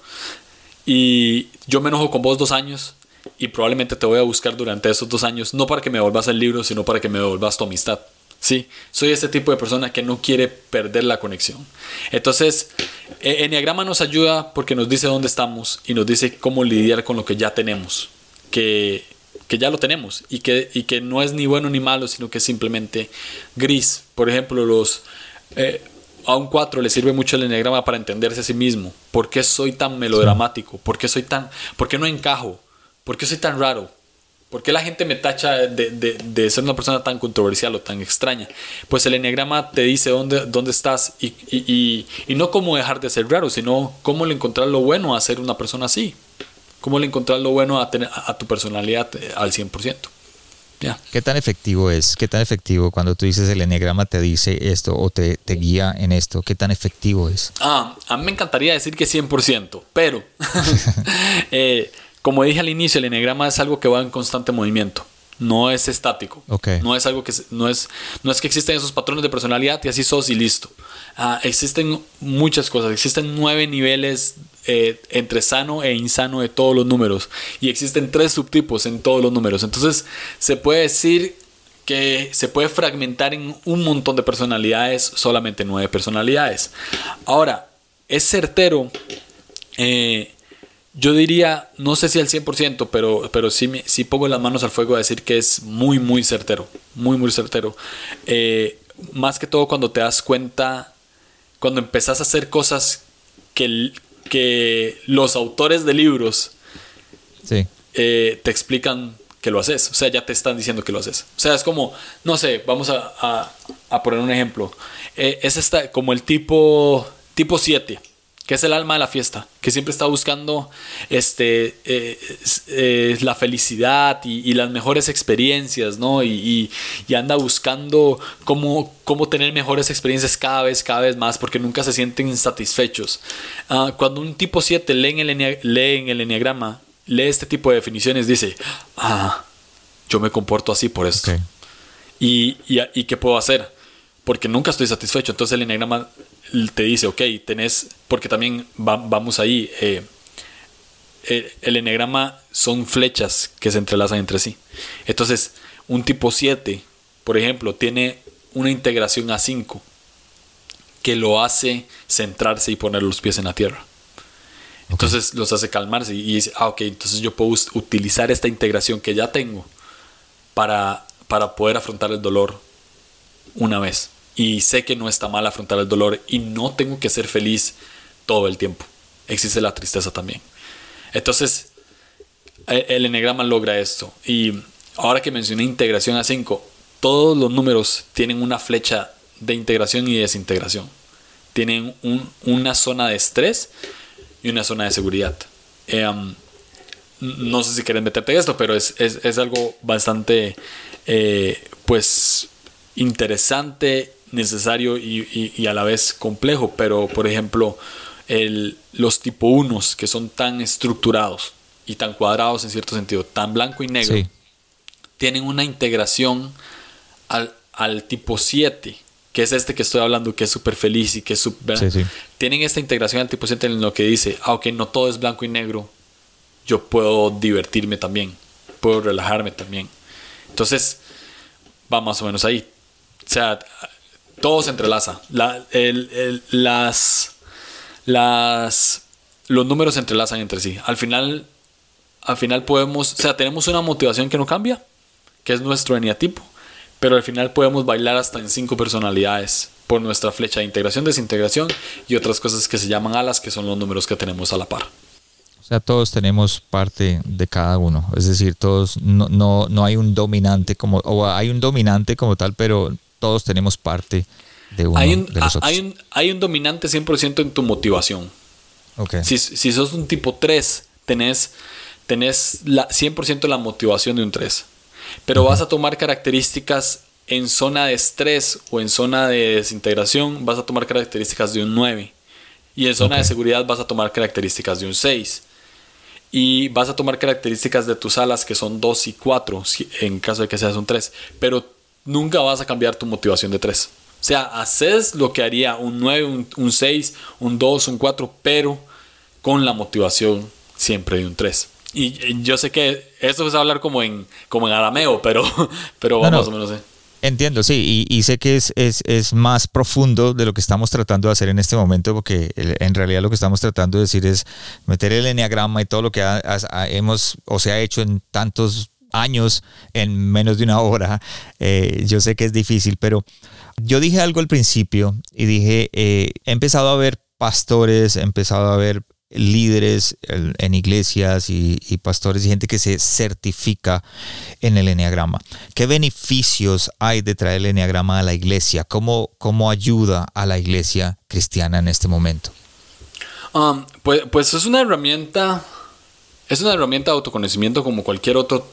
y yo me enojo con vos dos años y probablemente te voy a buscar durante esos dos años, no para que me devuelvas el libro, sino para que me devuelvas tu amistad. Sí, soy ese tipo de persona que no quiere perder la conexión. Entonces, e-, Enneagrama nos ayuda porque nos dice dónde estamos y nos dice cómo lidiar con lo que ya tenemos, que, que ya lo tenemos y que, y que no es ni bueno ni malo, sino que es simplemente gris. Por ejemplo, los... Eh, a un 4 le sirve mucho el enneagrama para entenderse a sí mismo. ¿Por qué soy tan melodramático? ¿Por qué soy tan... ¿Por qué no encajo? ¿Por qué soy tan raro? ¿Por qué la gente me tacha de, ser una persona tan controversial o tan extraña? Pues el enneagrama te dice dónde, dónde estás y, y, no cómo dejar de ser raro, sino cómo le encontrar lo bueno a ser una persona así. Cómo le encontrar lo bueno a, tener, a tu personalidad eh, al 100%. ¿Qué tan efectivo es? ¿Qué tan efectivo cuando tú dices el enneagrama te dice esto o te, te, guía en esto? ¿Qué tan efectivo es? Ah, a mí me encantaría decir que 100%, pero <laughs> eh, como dije al inicio, el enneagrama es algo que va en constante movimiento no es estático. No es algo que no es, no es que existen esos patrones de personalidad y así sos y listo. Ah, existen muchas cosas. Existen nueve niveles eh, entre sano e insano de todos los números. Y existen tres subtipos en todos los números. Entonces se puede decir que se puede fragmentar en un montón de personalidades, solamente nueve personalidades. Ahora, es certero eh, yo diría, no sé si al 100%, pero, pero sí, sí pongo las manos al fuego a decir que es muy, muy certero. Muy, muy certero. Eh, más que todo cuando te das cuenta, cuando empezás a hacer cosas que, que los autores de libros eh, te explican que lo haces. O sea, ya te están diciendo que lo haces. O sea, es como, no sé, vamos a, a, poner un ejemplo. Eh, es esta, como el tipo, tipo 7 que es el alma de la fiesta, que siempre está buscando este, eh, la felicidad y, las mejores experiencias, ¿no? Y, anda buscando cómo, cómo, tener mejores experiencias cada vez, cada vez más, porque nunca se sienten insatisfechos. Ah, cuando un tipo 7 lee en, el lee en el enneagrama, lee este tipo de definiciones, dice, ah, yo me comporto así por esto. Y, y, qué puedo hacer? Porque nunca estoy satisfecho. Entonces el enneagrama te dice, ok, tenés, porque también vamos ahí, eh, el, el enegrama son flechas que se entrelazan entre sí. Entonces, un tipo 7, por ejemplo, tiene una integración a 5 que lo hace centrarse y poner los pies en la tierra. Entonces los hace calmarse y dice, ah, ok, entonces yo puedo utilizar esta integración que ya tengo para, para poder afrontar el dolor una vez y sé que no está mal afrontar el dolor y no tengo que ser feliz todo el tiempo. Existe la tristeza también. Entonces, e, el enegrama logra esto. Y ahora que mencioné integración a 5, todos los números tienen una flecha de integración y desintegración. Tienen una zona de estrés y una zona de seguridad. Em, no sé si quieren meterte esto, pero es, algo bastante, eh, pues, interesante necesario y, a la vez complejo, pero por ejemplo, el, los tipo 1 que son tan estructurados y tan cuadrados en cierto sentido, tan blanco y negro, tienen una integración al, al, tipo 7, que es este que estoy hablando, que es súper feliz y que es súper... Tienen esta integración al tipo 7 en lo que dice, aunque no todo es blanco y negro, yo puedo divertirme también, puedo relajarme también. Entonces, va más o menos ahí. O sea, todo se entrelaza. las, los números se entrelazan entre sí. Al final, al final podemos, o sea, tenemos una motivación que no cambia, que es nuestro eneatipo, pero al final podemos bailar hasta en cinco personalidades por nuestra flecha de integración, desintegración y otras cosas que se llaman alas, que son los números que tenemos a la par. O sea, todos tenemos parte de cada uno. Es decir, todos no, no, no hay un dominante como, o hay un dominante como tal, pero todos tenemos parte de uno hay un, de los Hay un, hay un dominante 100% en tu motivación. Okay. Si, si, sos un tipo 3, tenés, tenés la, 100% la motivación de un 3. Pero vas a tomar características en zona de estrés o en zona de desintegración, vas a tomar características de un 9. Y en zona de seguridad vas a tomar características de un 6. Y vas a tomar características de tus alas que son 2 y 4, en caso de que seas un 3. Pero nunca vas a cambiar tu motivación de 3. O sea, haces lo que haría un 9, un, 6, un 2, un 4, pero con la motivación siempre de un 3. Y, yo sé que esto es hablar como en, como en arameo, pero, <laughs> pero más o menos. ¿eh? Entiendo, sí, y, sé que es, es, es, más profundo de lo que estamos tratando de hacer en este momento, porque en realidad lo que estamos tratando de decir es meter el enneagrama y todo lo que hemos o se ha hecho en tantos años en menos de una hora. Eh, yo sé que es difícil, pero yo dije algo al principio y dije, eh, he empezado a ver pastores, he empezado a ver líderes en iglesias y, pastores y gente que se certifica en el Enneagrama. ¿Qué beneficios hay de traer el Enneagrama a la iglesia? ¿Cómo, cómo ayuda a la iglesia cristiana en este momento? Um, pues, pues, es una herramienta, es una herramienta de autoconocimiento como cualquier otro,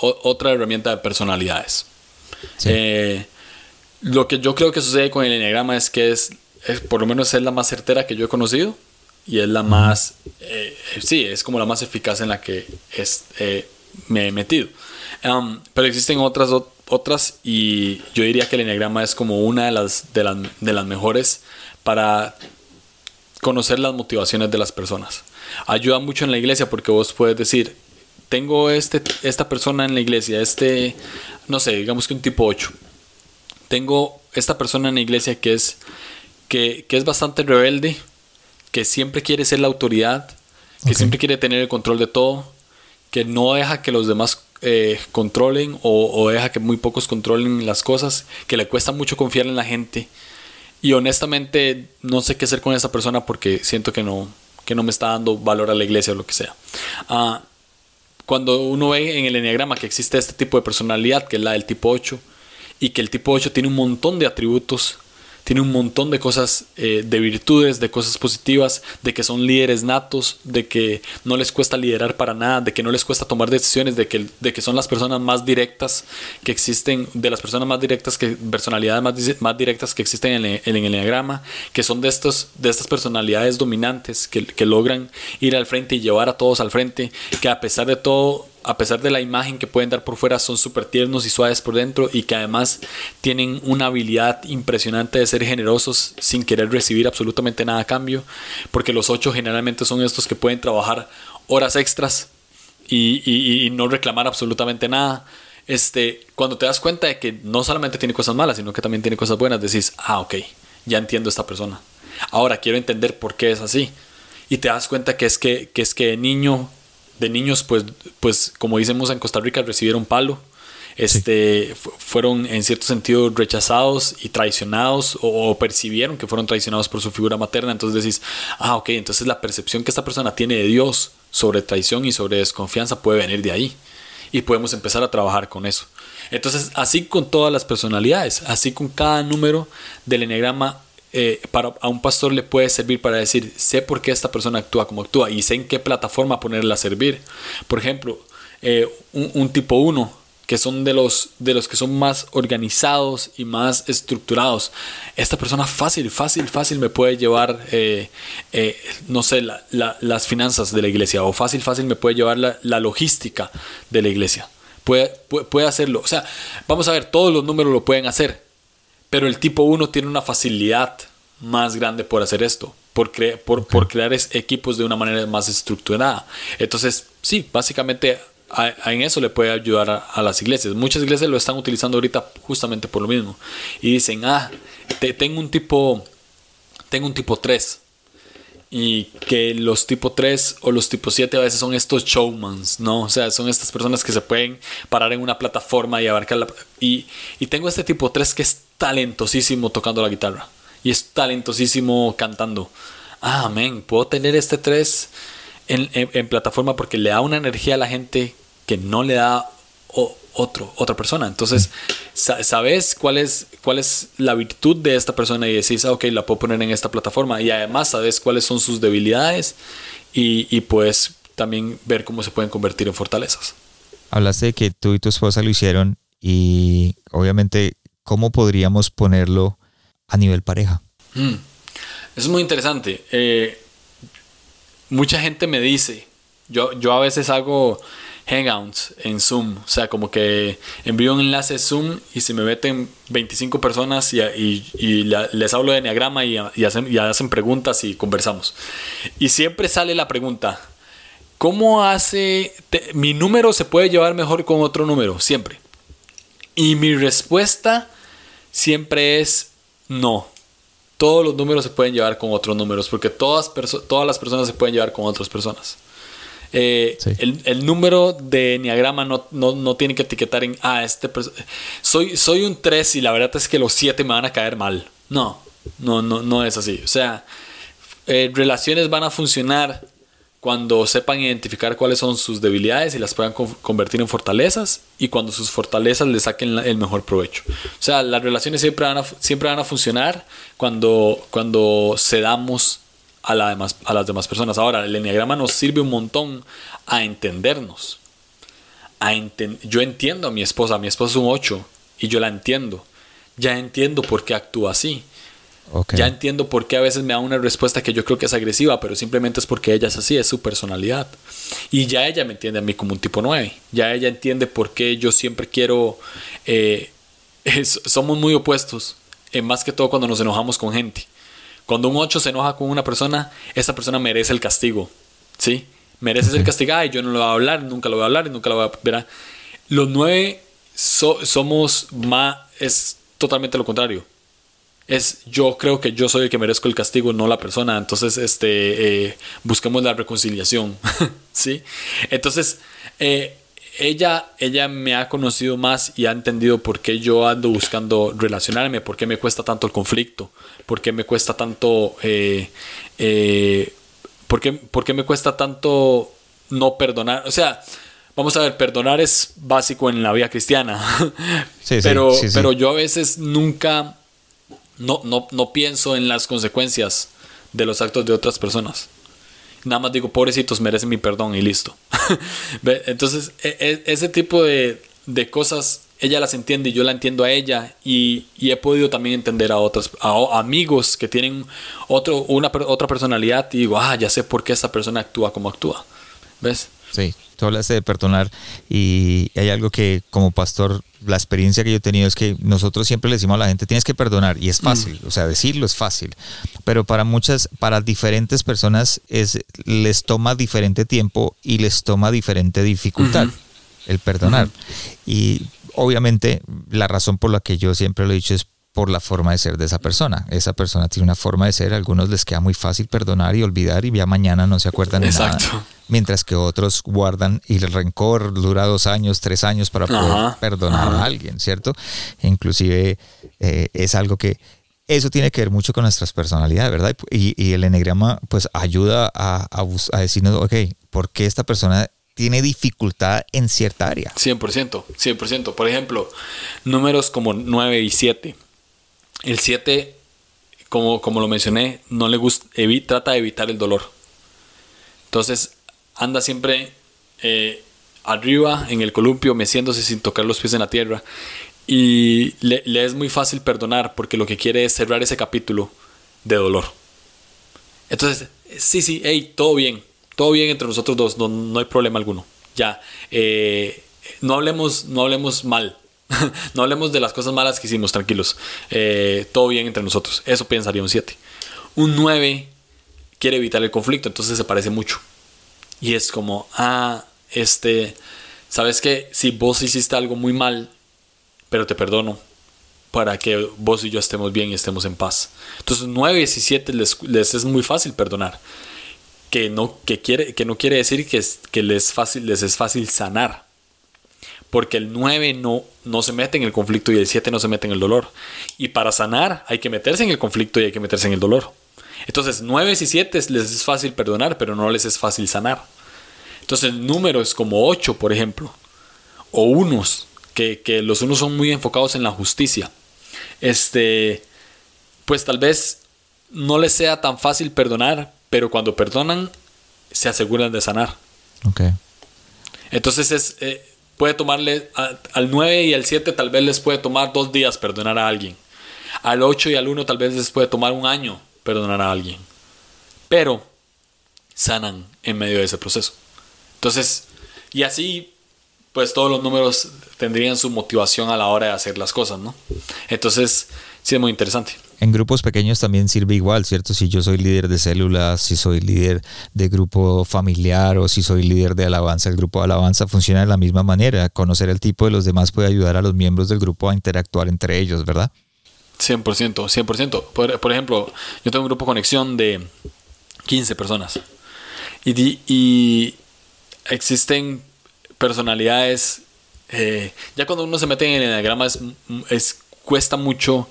otra herramienta de personalidades. Eh, lo que yo creo que sucede con el Enneagrama es que es, es, por lo menos es la más certera que yo he conocido y es la más, eh, sí, es como la más eficaz en la que es, eh, me he metido. Um, pero existen otras, otras y yo diría que el enneagrama es como una de las, de las, de las mejores para conocer las motivaciones de las personas. Ayuda mucho en la iglesia porque vos puedes decir, tengo este, esta persona en la iglesia, este, no sé, digamos que un tipo 8. Tengo esta persona en la iglesia que es, que, que es bastante rebelde, que siempre quiere ser la autoridad, que siempre quiere tener el control de todo, que no deja que los demás eh, controlen o, deja que muy pocos controlen las cosas, que le cuesta mucho confiar en la gente. Y honestamente no sé qué hacer con esa persona porque siento que no, que no me está dando valor a la iglesia o lo que sea. Ah, cuando uno ve en el enneagrama que existe este tipo de personalidad, que es la del tipo 8, y que el tipo 8 tiene un montón de atributos tiene un montón de cosas, eh, de virtudes, de cosas positivas, de que son líderes natos, de que no les cuesta liderar para nada, de que no les cuesta tomar decisiones, de que, de que son las personas más directas que existen, de las personas más directas, que personalidades más, más directas que existen en el, en el enneagrama, que son de, estos, de estas personalidades dominantes que, que logran ir al frente y llevar a todos al frente, que a pesar de todo a pesar de la imagen que pueden dar por fuera, son súper tiernos y suaves por dentro y que además tienen una habilidad impresionante de ser generosos sin querer recibir absolutamente nada a cambio, porque los ocho generalmente son estos que pueden trabajar horas extras y, no reclamar absolutamente nada. Este, cuando te das cuenta de que no solamente tiene cosas malas, sino que también tiene cosas buenas, decís, ah, ok, ya entiendo esta persona. Ahora quiero entender por qué es así. Y te das cuenta que es que, que es que de niño de niños, pues, pues como decimos en Costa Rica, recibieron palo. Este, fueron en cierto sentido rechazados y traicionados o, percibieron que fueron traicionados por su figura materna. Entonces decís, ah, ok, entonces la percepción que esta persona tiene de Dios sobre traición y sobre desconfianza puede venir de ahí. Y podemos empezar a trabajar con eso. Entonces, así con todas las personalidades, así con cada número del enegrama eh, para, a un pastor le puede servir para decir, sé por qué esta persona actúa como actúa y sé en qué plataforma ponerla a servir. Por ejemplo, eh, un, tipo 1, que son de los, de los que son más organizados y más estructurados. Esta persona fácil, fácil, fácil me puede llevar, eh, no sé, las finanzas de la iglesia o fácil, fácil me puede llevar la, logística de la iglesia. Puede, puede, puede hacerlo. O sea, vamos a ver, todos los números lo pueden hacer pero el tipo 1 tiene una facilidad más grande por hacer esto, por, por, por crear equipos de una manera más estructurada. Entonces, sí, básicamente en eso le puede ayudar a, las iglesias. Muchas iglesias lo están utilizando ahorita justamente por lo mismo. Y dicen, ah, tengo un tipo, tengo un tipo 3 y que los tipo 3 o los tipo 7 a veces son estos showmans, ¿no? O sea, son estas personas que se pueden parar en una plataforma y abarcar la... Y, y tengo este tipo 3 que es talentosísimo tocando la guitarra y es talentosísimo cantando. Ah, amén, puedo tener este 3 en, en, plataforma porque le da una energía a la gente que no le da otro, otra persona. Entonces, sabes cuál es, cuál es la virtud de esta persona y decís, ah, ok, la puedo poner en esta plataforma. Y además sabes cuáles son sus debilidades y, y pues también ver cómo se pueden convertir en fortalezas. Hablaste de que tú y tu esposa lo hicieron y obviamente, ¿cómo podríamos ponerlo a nivel pareja? Mm. Es muy interesante. Eh, mucha gente me dice, yo, yo a veces hago hangouts en Zoom, o sea, como que envío un enlace Zoom y se me meten 25 personas y, y, les hablo de Enneagrama y, hacen, hacen preguntas y conversamos. Y siempre sale la pregunta, ¿cómo hace, mi número se puede llevar mejor con otro número? Siempre. Y mi respuesta siempre es no. Todos los números se pueden llevar con otros números porque todas, todas las personas se pueden llevar con otras personas. Eh, el, número de Enneagrama no, no, tiene que etiquetar en, ah, este soy, soy un 3 y la verdad es que los 7 me van a caer mal. No, no, no, no es así. O sea, eh, relaciones van a funcionar cuando sepan identificar cuáles son sus debilidades y las puedan convertir en fortalezas y cuando sus fortalezas le saquen el mejor provecho. O sea, las relaciones siempre van a, siempre van a funcionar cuando, cuando cedamos a, la demás, a las demás personas. Ahora, el enneagrama nos sirve un montón a entendernos. A yo entiendo a mi esposa, mi esposa es un 8 y yo la entiendo. Ya entiendo por qué actúa así. Ya entiendo por qué a veces me da una respuesta que yo creo que es agresiva, pero simplemente es porque ella es así, es su personalidad. Y ya ella me entiende a mí como un tipo 9. Ya ella entiende por qué yo siempre quiero... Eh, <laughs> somos muy opuestos, eh, más que todo cuando nos enojamos con gente. Cuando un 8 se enoja con una persona, esa persona merece el castigo. ¿Sí? Merece ser castigada y yo no lo voy a hablar, nunca lo voy a hablar y nunca lo voy a ver. Los 9 somos más... Es totalmente lo contrario es yo creo que yo soy el que merezco el castigo, no la persona. Entonces, este, eh, busquemos la reconciliación, <laughs> ¿sí? Entonces, eh, ella, ella me ha conocido más y ha entendido por qué yo ando buscando relacionarme, por qué me cuesta tanto el conflicto, por qué me cuesta tanto, eh, por, qué, me cuesta tanto no perdonar. O sea, vamos a ver, perdonar es básico en la vida cristiana, <laughs> pero, pero yo a veces nunca no, no, no pienso en las consecuencias de los actos de otras personas. Nada más digo, pobrecitos, merecen mi perdón y listo. <laughs> Entonces, e, e, ese tipo de, cosas, ella las entiende y yo la entiendo a ella. Y, he podido también entender a otros amigos que tienen otro, una, otra personalidad y digo, ah, ya sé por qué esa persona actúa como actúa. ¿Ves? Sí, tú hablaste de perdonar y hay algo que como pastor, la experiencia que yo he tenido es que nosotros siempre le decimos a la gente, tienes que perdonar y es mm. fácil, o sea, decirlo es fácil, pero para muchas, para diferentes personas es, les toma diferente tiempo y les toma diferente dificultad el perdonar. Y obviamente la razón por la que yo siempre lo he dicho es por la forma de ser de esa persona. Esa persona tiene una forma de ser, a algunos les queda muy fácil perdonar y olvidar y ya mañana no se acuerdan de nada. Mientras que otros guardan y el rencor dura dos años, tres años para poder perdonar a alguien, ¿cierto? Inclusive eh, es algo que eso tiene que ver mucho con nuestras personalidades, ¿verdad? Y, el enegrama pues ayuda a, a, decirnos, ok, ¿por qué esta persona tiene dificultad en cierta área? 100%, 100%. Por ejemplo, números como 9 y 7 el 7, como, como lo mencioné, no le gusta, trata de evitar el dolor. Entonces anda siempre eh, arriba en el columpio, meciéndose sin tocar los pies en la tierra. Y le, es muy fácil perdonar porque lo que quiere es cerrar ese capítulo de dolor. Entonces, sí, sí, hey, todo bien, todo bien entre nosotros dos, no, hay problema alguno. Ya, eh, no, hablemos, no hablemos mal, <laughs> no hablemos de las cosas malas que hicimos, tranquilos. Eh, todo bien entre nosotros. Eso pensaría un 7. Un 9 quiere evitar el conflicto, entonces se parece mucho. Y es como, ah, este, ¿sabes qué? Si vos hiciste algo muy mal, pero te perdono para que vos y yo estemos bien y estemos en paz. Entonces 9 y 7 les, es muy fácil perdonar. Que no, que quiere, que no quiere decir que, que les, fácil, les es fácil sanar porque el 9 no, no se mete en el conflicto y el 7 no se mete en el dolor. Y para sanar hay que meterse en el conflicto y hay que meterse en el dolor. Entonces 9 y 7 les es fácil perdonar, pero no les es fácil sanar. Entonces números como 8, por ejemplo, o unos, que, que los unos son muy enfocados en la justicia, este, pues tal vez no les sea tan fácil perdonar, pero cuando perdonan se aseguran de sanar. Ok. Entonces es, eh, puede tomarle a- al 9 y al 7 tal vez les puede tomar dos días perdonar a alguien. Al 8 y al 1 tal vez les puede tomar un año perdonar a alguien. Pero sanan en medio de ese proceso. Entonces, y así, pues todos los números tendrían su motivación a la hora de hacer las cosas, ¿no? Entonces, sí es muy interesante. En grupos pequeños también sirve igual, ¿cierto? Si yo soy líder de células, si soy líder de grupo familiar o si soy líder de alabanza, el grupo de alabanza funciona de la misma manera. Conocer el tipo de los demás puede ayudar a los miembros del grupo a interactuar entre ellos, ¿verdad? 100%, 100%. Por, por ejemplo, yo tengo un grupo conexión de 15 personas. Y, y existen personalidades. eh, ya cuando uno se mete en el enneagrama es, es- cuesta mucho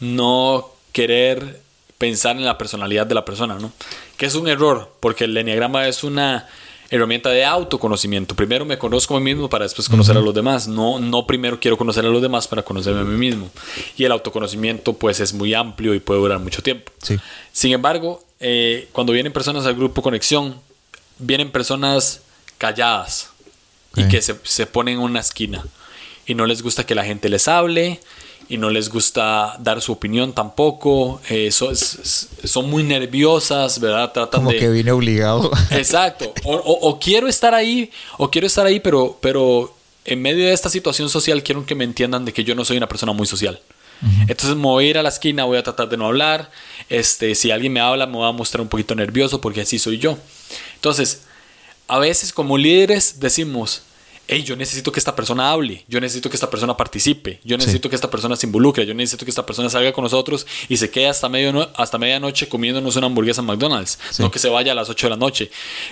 no querer pensar en la personalidad de la persona, ¿no? Que es un error, porque el enneagrama es una herramienta de autoconocimiento. Primero me conozco a mí mismo para después conocer a los demás. No, no primero quiero conocer a los demás para conocerme a mí mismo. Y el autoconocimiento pues es muy amplio y puede durar mucho tiempo. Sí. Sin embargo, eh, cuando vienen personas al grupo Conexión, vienen personas calladas y que se, se ponen en una esquina y no les gusta que la gente les hable y no les gusta dar su opinión tampoco. eh, so- es- es- son muy nerviosas, ¿verdad? Tratan Como de... que vine obligado. <laughs> Exacto. O, o- o quiero estar ahí, o quiero estar ahí, pero, pero en medio de esta situación social quiero que me entiendan de que yo no soy una persona muy social. Entonces me voy a ir a la esquina, voy a tratar de no hablar. Este, si alguien me habla, me voy a mostrar un poquito nervioso porque así soy yo. Entonces, a veces como líderes decimos, hey, yo necesito que esta persona hable, yo necesito que esta persona participe, yo necesito que esta persona se involucre, yo necesito que esta persona salga con nosotros y se quede hasta, medio hasta medianoche comiéndonos una hamburguesa en McDonald's, Sí. no que se vaya a las 8 de la noche.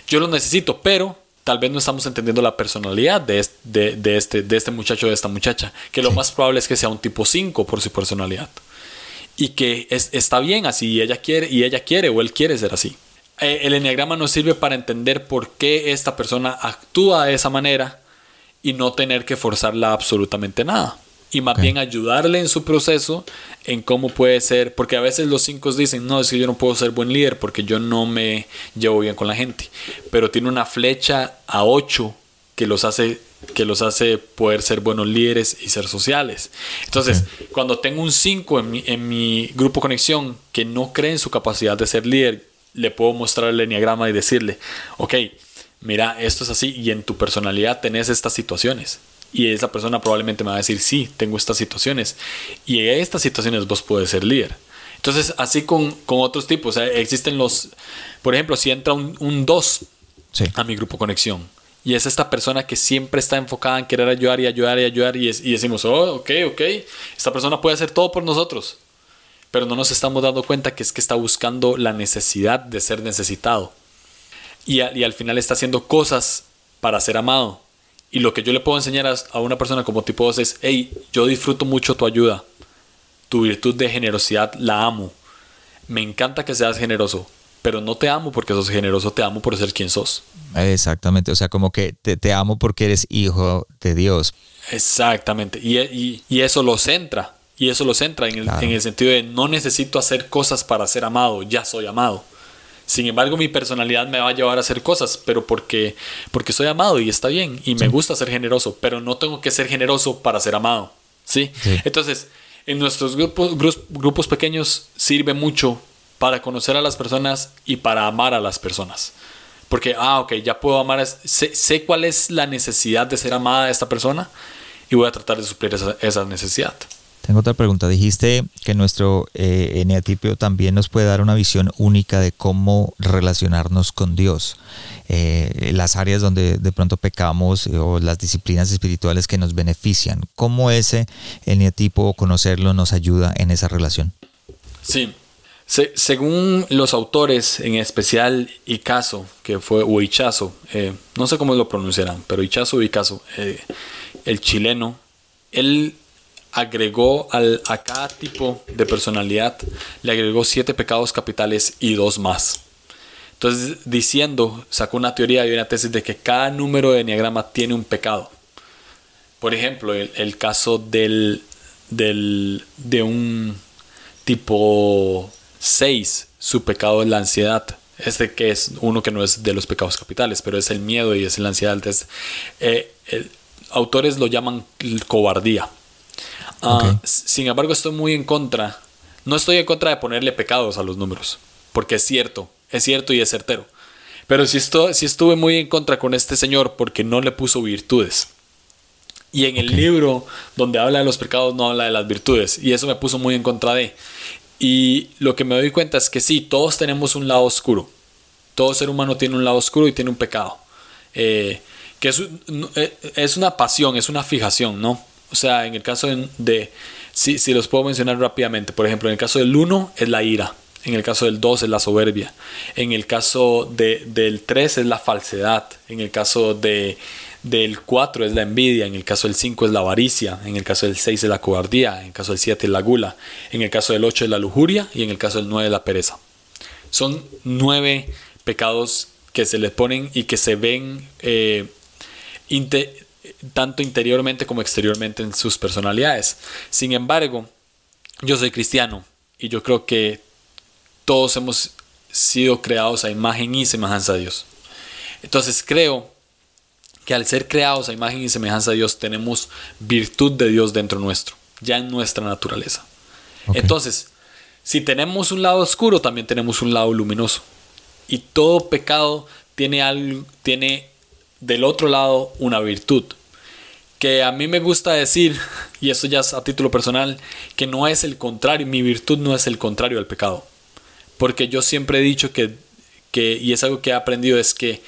Yo lo necesito, pero tal vez no estamos entendiendo la personalidad de este, de, de este, de este muchacho o de esta muchacha, que lo más probable es que sea un tipo 5 por su personalidad. Y que es- está bien así, y ella quiere, y ella quiere o él quiere ser así. Eh, el enneagrama nos sirve para entender por qué esta persona actúa de esa manera y no tener que forzarla absolutamente nada. Y más bien ayudarle en su proceso en cómo puede ser, porque a veces los cinco dicen, no, es que yo no puedo ser buen líder porque yo no me llevo bien con la gente. Pero tiene una flecha a 8 que los hace que los hace poder ser buenos líderes y ser sociales. Entonces, cuando tengo un 5 en mi, en mi grupo conexión que no cree en su capacidad de ser líder, le puedo mostrar el enneagrama y decirle, ok, mira, esto es así y en tu personalidad tenés estas situaciones. Y esa persona probablemente me va a decir, sí, tengo estas situaciones. Y en estas situaciones vos puedes ser líder. Entonces, así con, con otros tipos, existen los, por ejemplo, si entra un 2 Sí. a mi grupo conexión. Y es esta persona que siempre está enfocada en querer ayudar y ayudar y ayudar y, es- y decimos, oh, ok, ok, esta persona puede hacer todo por nosotros. Pero no nos estamos dando cuenta que es que está buscando la necesidad de ser necesitado. Y, a- y al final está haciendo cosas para ser amado. Y lo que yo le puedo enseñar a, a una persona como tipo 2 es, hey, yo disfruto mucho tu ayuda. Tu virtud de generosidad la amo. Me encanta que seas generoso. Pero no te amo porque sos generoso, te amo por ser quien sos. Exactamente, o sea, como que te, te amo porque eres hijo de Dios. Exactamente. Y, y- y eso lo centra. Y eso lo centra en el, Claro. en el sentido de no necesito hacer cosas para ser amado, ya soy amado. Sin embargo, mi personalidad me va a llevar a hacer cosas, pero porque, porque soy amado y está bien. Y me gusta ser generoso, pero no tengo que ser generoso para ser amado. ¿Sí? Sí. Entonces, en nuestros grupos, grupos, grupos pequeños sirve mucho para conocer a las personas y para amar a las personas. Porque, ah, ok, ya puedo amar, a- sé, sé cuál es la necesidad de ser amada de esta persona y voy a tratar de suplir esa, esa necesidad. Tengo otra pregunta. Dijiste que nuestro eh, eneatipo también nos puede dar una visión única de cómo relacionarnos con Dios. Eh, las áreas donde de pronto pecamos eh, o las disciplinas espirituales que nos benefician. ¿Cómo ese eneatipo o conocerlo nos ayuda en esa relación? Sí. Se- según los autores, en especial Icaso, que fue, o eh, no sé cómo lo pronunciarán, pero Ichazo o Icaso, el chileno, él agregó al, a cada tipo de personalidad, le agregó siete pecados capitales y dos más. Entonces, diciendo, sacó una teoría y una tesis de que cada número de enneagrama tiene un pecado. Por ejemplo, el, caso del, del, de un tipo 6, su pecado es la ansiedad. este que es uno que no es de los pecados capitales, pero es el miedo y es la ansiedad. Entonces, eh, autores lo llaman cobardía. Ah, sin embargo, estoy muy en contra. No estoy en contra de ponerle pecados a los números, porque es cierto, es cierto y es certero. Pero sí, estuve muy en contra con este señor porque no le puso virtudes. Y en el libro donde habla de los pecados no habla de las virtudes. Y eso me puso muy en contra de. Y lo que me doy cuenta es que sí, todos tenemos un lado oscuro. Todo ser humano tiene un lado oscuro y tiene un pecado. Eh, que es, eh, es, una pasión, es una fijación, ¿no? O sea, en el caso de, si, si, los puedo mencionar rápidamente, por ejemplo, en el caso del 1 es la ira, en el caso del 2 es la soberbia, en el caso de, del 3 es la falsedad, en el caso de, del 4 es la envidia, en el caso del 5 es la avaricia, en el caso del 6 es la cobardía, en el caso del 7 es la gula, en el caso del 8 es la lujuria y en el caso del 9 es la pereza. Son nueve pecados que se les ponen y que se ven eh, tanto interiormente como exteriormente en sus personalidades. Sin embargo, yo soy cristiano y yo creo que todos hemos sido creados a imagen y semejanza de Dios. Entonces creo que al ser creados a imagen y semejanza de Dios tenemos virtud de Dios dentro nuestro, ya en nuestra naturaleza. Entonces, si tenemos un lado oscuro, también tenemos un lado luminoso. Y todo pecado tiene, algo, tiene del otro lado una virtud. Que a mí me gusta decir, y esto ya es a título personal, que no es el contrario, mi virtud no es el contrario al pecado. Porque yo siempre he dicho que, que y es algo que he aprendido, es que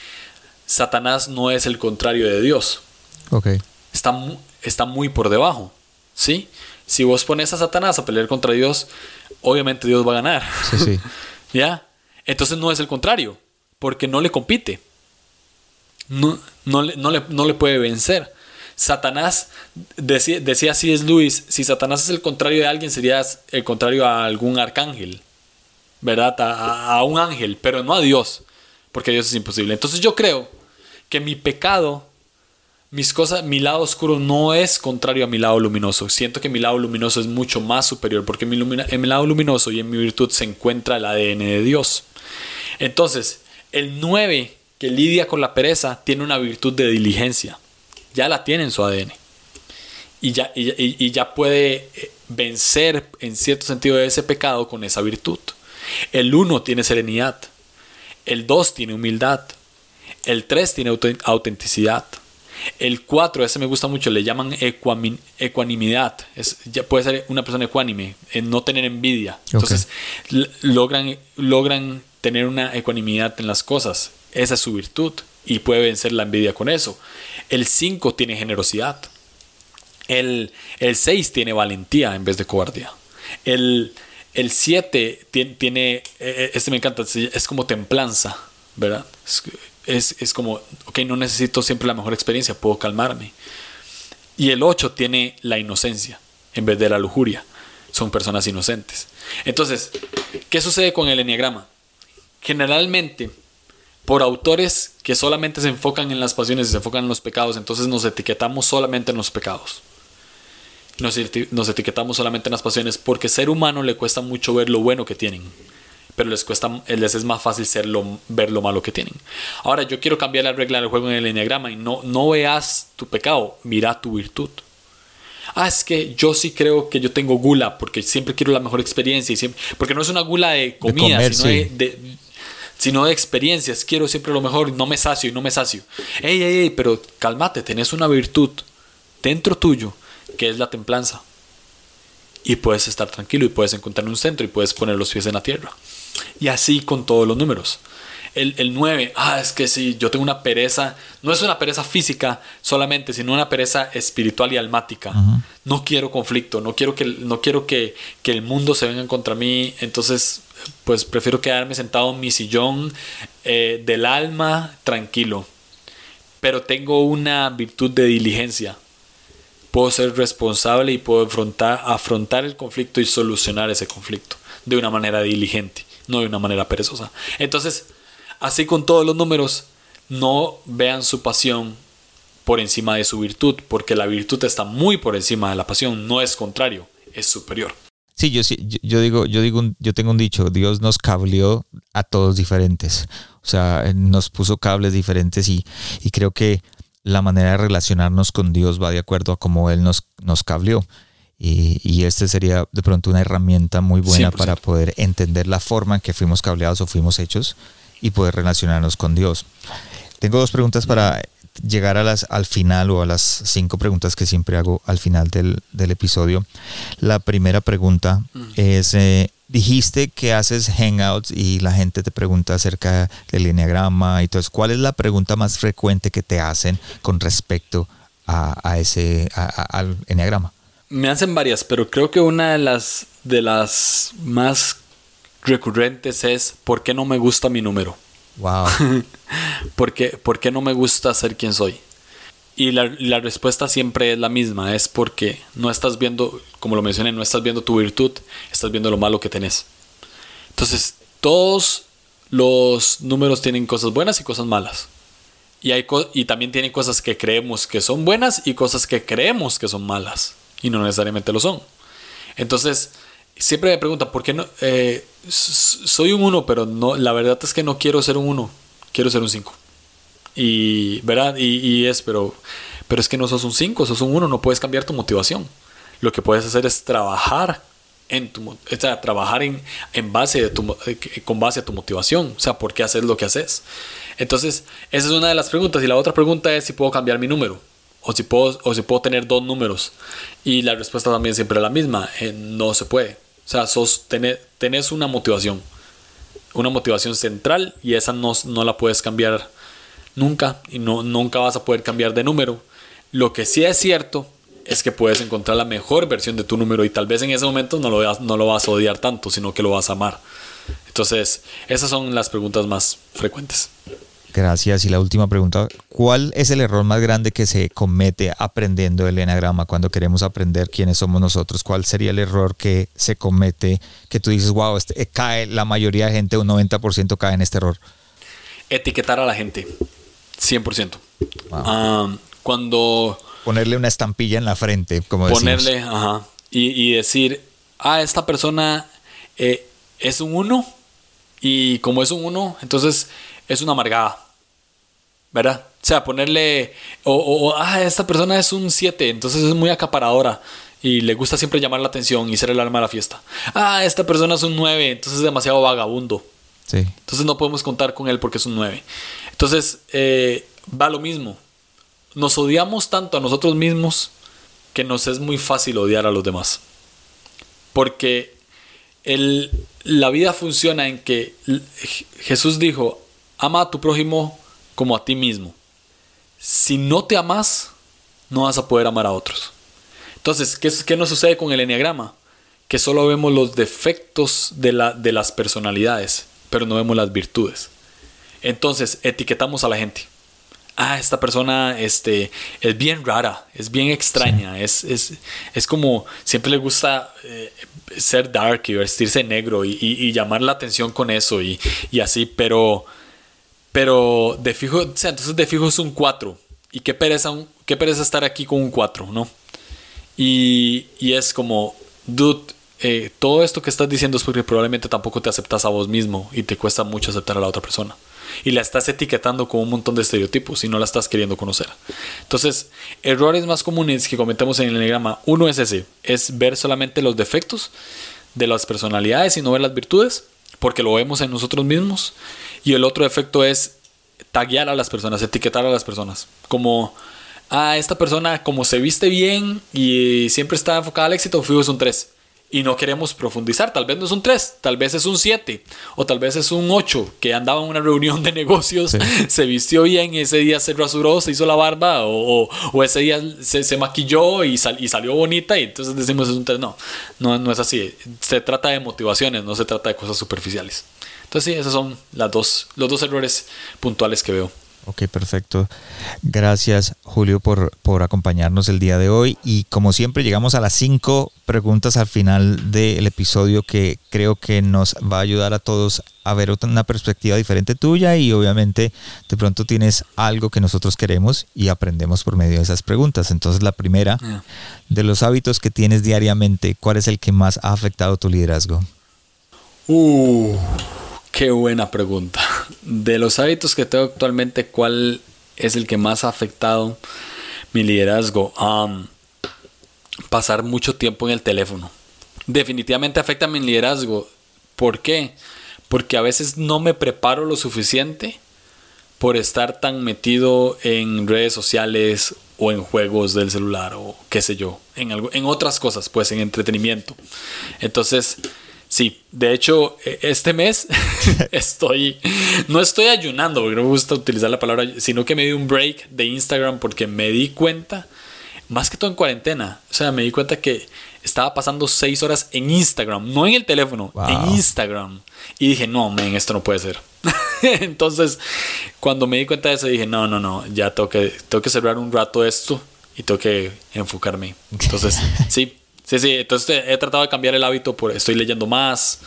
Satanás no es el contrario de Dios. Okay. Está, está muy por debajo. ¿Sí? Si vos pones a Satanás a pelear contra Dios, obviamente Dios va a ganar. Sí, sí. <laughs> ¿Ya? Entonces no es el contrario, porque no le compite. No, no, le, no, le, puede vencer. Satanás, decía, así es Luis, si Satanás es el contrario de alguien, sería el contrario a algún arcángel, ¿verdad? A, un ángel, pero no a Dios, porque Dios es imposible. Entonces yo creo que mi pecado, mis cosas, mi lado oscuro no es contrario a mi lado luminoso. Siento que mi lado luminoso es mucho más superior, porque mi, en mi lado luminoso y en mi virtud se encuentra el ADN de Dios. Entonces, el 9 que lidia con la pereza tiene una virtud de diligencia. Ya la tiene en su ADN. Y ya, y, ya puede eh, vencer en cierto sentido ese pecado con esa virtud. El 1 tiene serenidad. El 2 tiene humildad. El 3 tiene autenticidad. El 4, ese me gusta mucho, le llaman ecuanimidad. Es, ya puede ser una persona ecuánime, en no tener envidia. Entonces, logran, logran tener una ecuanimidad en las cosas. Esa es su virtud y puede vencer la envidia con eso. El 5 tiene generosidad. El 6 tiene valentía en vez de cobardía. El 7 tiene, e, este me encanta, es como templanza, ¿verdad? Es, es, como, ok, no necesito siempre la mejor experiencia, puedo calmarme. Y el 8 tiene la inocencia en vez de la lujuria. Son personas inocentes. Entonces, ¿qué sucede con el enneagrama? generalmente por autores que solamente se enfocan en las pasiones y se enfocan en los pecados, entonces nos etiquetamos solamente en los pecados. Nos, etiquetamos solamente en las pasiones porque ser humano le cuesta mucho ver lo bueno que tienen, pero les, cuesta, les es más fácil ser ver lo malo que tienen. Ahora, yo quiero cambiar la regla del juego en el enneagrama y no, no veas tu pecado, mira tu virtud. Ah, es que yo sí creo que yo tengo gula porque siempre quiero la mejor experiencia y siempre, porque no es una gula de comida, sino de sino de experiencias. Quiero siempre lo mejor, no me sacio y no me sacio. Ey, ey, ey, pero cálmate, tenés una virtud dentro tuyo que es la templanza. Y puedes estar tranquilo y puedes encontrar un centro y puedes poner los pies en la tierra. Y así con todos los números. El, el 9, ah, es que sí, yo tengo una pereza, no es una pereza física solamente, sino una pereza espiritual y almática. No quiero conflicto, no quiero, que, no quiero que, que el mundo se venga contra mí, entonces pues prefiero quedarme sentado en mi sillón eh, del alma tranquilo. Pero tengo una virtud de diligencia. Puedo ser responsable y puedo afrontar, afrontar el conflicto y solucionar ese conflicto de una manera diligente, no de una manera perezosa. Entonces, así con todos los números, no vean su pasión por encima de su virtud, porque la virtud está muy por encima de la pasión, no es contrario, es superior. Sí, yo, sí, yo, digo, yo digo, yo tengo un dicho, Dios nos cableó a todos diferentes. O sea, nos puso cables diferentes y, y creo que la manera de relacionarnos con Dios va de acuerdo a cómo Él nos, nos cableó. Y, y este sería de pronto una herramienta muy buena 100%. para poder entender la forma en que fuimos cableados o fuimos hechos y poder relacionarnos con Dios. Tengo dos preguntas para llegar a las, al final o a las cinco preguntas que siempre hago al final del, del episodio. La primera pregunta es, eh, dijiste que haces hangouts y la gente te pregunta acerca del enneagrama y todo eso. ¿Cuál es la pregunta más frecuente que te hacen con respecto a, a ese, a- a- al enneagrama? Me hacen varias, pero creo que una de las, de las más recurrentes es ¿por qué no me gusta mi número? Wow. <laughs> ¿Por qué, por qué no me gusta ser quien soy? Y la, la respuesta siempre es la misma, es porque no estás viendo, como lo mencioné, no estás viendo tu virtud, estás viendo lo malo que tenés. Entonces, todos los números tienen cosas buenas y cosas malas. Y, hay co- y también tienen cosas que creemos que son buenas y cosas que creemos que son malas. Y no necesariamente lo son. Entonces, siempre me preguntan, ¿por qué no? eh, soy un 1, pero no, la verdad es que no quiero ser un 1, quiero ser un 5. Y, ¿verdad? Y, es, pero, pero es que no sos un 5, sos un 1, no puedes cambiar tu motivación. Lo que puedes hacer es trabajar en tu, o sea, trabajar en, en base de tu, eh, con base a tu motivación, o sea, por qué haces lo que haces. Entonces, esa es una de las preguntas. Y la otra pregunta es si puedo cambiar mi número. O si puedo, o si puedo tener dos números. Y la respuesta también siempre es la misma. eh, no se puede. O sea, sos, tenés, tenés una motivación. Una motivación central y esa no, no la puedes cambiar nunca. Y no, nunca vas a poder cambiar de número. Lo que sí es cierto es que puedes encontrar la mejor versión de tu número y tal vez en ese momento no lo, no lo vas a odiar tanto, sino que lo vas a amar. Entonces, esas son las preguntas más frecuentes. Gracias. Y la última pregunta, ¿cuál es el error más grande que se comete aprendiendo el enagrama cuando queremos aprender quiénes somos nosotros? ¿Cuál sería el error que se comete que tú dices, wow, este, eh, cae, la mayoría de gente, un 90% cae en este error? Etiquetar a la gente, 100%. Wow. Ah, cuando Ponerle una estampilla en la frente, como decimos. ponerle, ajá, y, y decir, ah, esta persona eh, es un 1 y como es un 1, entonces es una amargada. ¿Verdad? O sea, ponerle, o, o- o, ah, esta persona es un 7, entonces es muy acaparadora y le gusta siempre llamar la atención y ser el alma de la fiesta. Ah, esta persona es un 9, entonces es demasiado vagabundo. Sí. Entonces no podemos contar con él porque es un 9. Entonces eh, va lo mismo. Nos odiamos tanto a nosotros mismos que nos es muy fácil odiar a los demás. Porque el- la vida funciona en que Jesús dijo, ama a tu prójimo como a ti mismo. Si no te amas, no vas a poder amar a otros. Entonces, ¿qué, es- qué nos sucede con el enneagrama? Que solo vemos los defectos de, la, de las personalidades, pero no vemos las virtudes. Entonces, etiquetamos a la gente. Ah, esta persona este, es bien rara, es bien extraña, es, es, es como siempre le gusta eh, ser dark y vestirse negro y, y- y llamar la atención con eso y, y así, pero, pero de fijo, o sea, entonces de fijo es un 4. Y qué pereza, un- qué pereza estar aquí con un 4, ¿no? Y, y es como, dude, eh, todo esto que estás diciendo es porque probablemente tampoco te aceptas a vos mismo y te cuesta mucho aceptar a la otra persona. Y la estás etiquetando con un montón de estereotipos y no la estás queriendo conocer. Entonces, errores más comunes que cometemos en el enneagrama, uno es ese, es ver solamente los defectos de las personalidades y no ver las virtudes, porque lo vemos en nosotros mismos. Y el otro defecto es taguear a las personas, etiquetar a las personas. Como, ah, esta persona como se viste bien y siempre está enfocada al éxito, fijo es un 3. Y no queremos profundizar, tal vez no es un 3, tal vez es un 7 o tal vez es un 8 que andaba en una reunión de <laughs> negocios, Sí. se vistió bien, ese día se rasuró, se hizo la barba o, o- o ese día se, se maquilló y, sal- y salió bonita y entonces decimos es un 3. No, no, no es así. Se trata de motivaciones, no se trata de cosas superficiales. Entonces sí, esos son las dos, los dos errores puntuales que veo Ok, perfecto. Gracias, Julio, por, por acompañarnos el día de hoy. Y como siempre, llegamos a las cinco preguntas al final del episodio que creo que nos va a ayudar a todos a ver una perspectiva diferente tuya y obviamente de pronto tienes algo que nosotros queremos y aprendemos por medio de esas preguntas. Entonces, la primera, de los hábitos que tienes diariamente, ¿cuál es el que más ha afectado tu liderazgo? Uh, qué buena pregunta. De los hábitos que tengo actualmente, ¿cuál es el que más ha afectado mi liderazgo? pasar mucho tiempo en el teléfono. Definitivamente afecta mi liderazgo. ¿Por qué? Porque a veces no me preparo lo suficiente por estar tan metido en redes sociales o en juegos del celular o qué sé yo, en, algo, en otras cosas, pues en entretenimiento. Entonces, Sí, de hecho, e, este mes <laughs> <laughs> estoy, no estoy ayunando, porque no me gusta utilizar la palabra, sino que me di un break de Instagram porque me di cuenta, más que todo en cuarentena, o sea, me di cuenta que estaba pasando seis horas en Instagram, no en el teléfono, en Instagram. Y dije, no, men, esto no puede ser. <laughs> Entonces, cuando me di cuenta de eso, dije, no, no, no, ya tengo que, tengo que cerrar un rato esto y tengo que enfocarme. Entonces, sí, Sí, sí, entonces he tratado de cambiar el hábito, por, estoy leyendo más.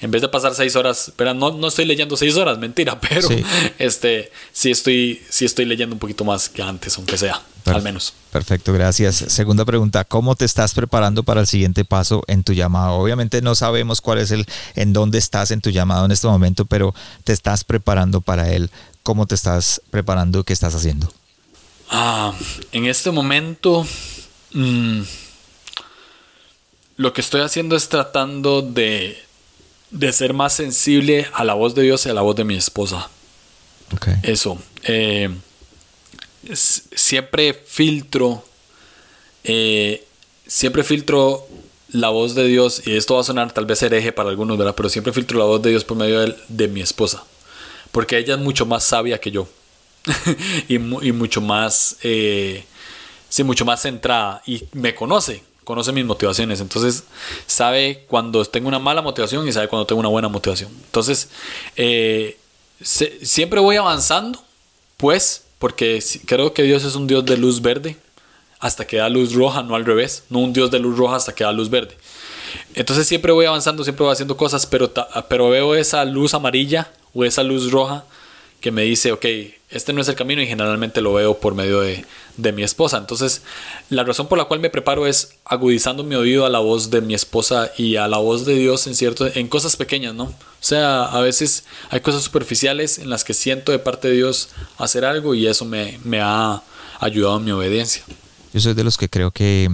En vez de pasar seis horas, pero no, no estoy leyendo seis horas, mentira, <laughs> pero sí. este sí estoy, sí estoy leyendo un poquito más que antes, aunque sea, al menos. Perfecto, gracias. Segunda pregunta, ¿cómo te estás preparando para el siguiente paso en tu llamado? Obviamente no sabemos cuál es el, en dónde estás en tu llamado en este momento, pero te estás preparando para él. ¿Cómo te estás preparando? ¿Qué estás haciendo? Ah, en este momento... Mmm, lo que estoy haciendo es tratando de, ser más sensible a la voz de Dios y a la voz de mi esposa. Eso. Eh, siempre filtro. Eh, siempre filtro la voz de Dios. Y esto va a sonar tal vez hereje para algunos, ¿verdad? Pero siempre filtro la voz de Dios por medio de, mi esposa. Porque ella es mucho más sabia que yo. <laughs> y, mucho más. Eh, sí, mucho más centrada. Y me conoce conoce mis motivaciones, entonces sabe cuando tengo una mala motivación y sabe cuando tengo una buena motivación. Entonces, eh, siempre voy avanzando, pues, porque creo que Dios es un Dios de luz verde hasta que da luz roja, no al revés, no un Dios de luz roja hasta que da luz verde. Entonces siempre voy avanzando, siempre voy haciendo cosas, pero, pero veo esa luz amarilla o esa luz roja que me dice, ok, este no es el camino y generalmente lo veo por medio de, de, mi esposa. Entonces, la razón por la cual me preparo es agudizando mi oído a la voz de mi esposa y a la voz de Dios en cierto, en cosas pequeñas, ¿no? O sea, a veces hay cosas superficiales en las que siento de parte de Dios hacer algo y eso me, me ha ayudado en mi obediencia. Yo soy de los que creo que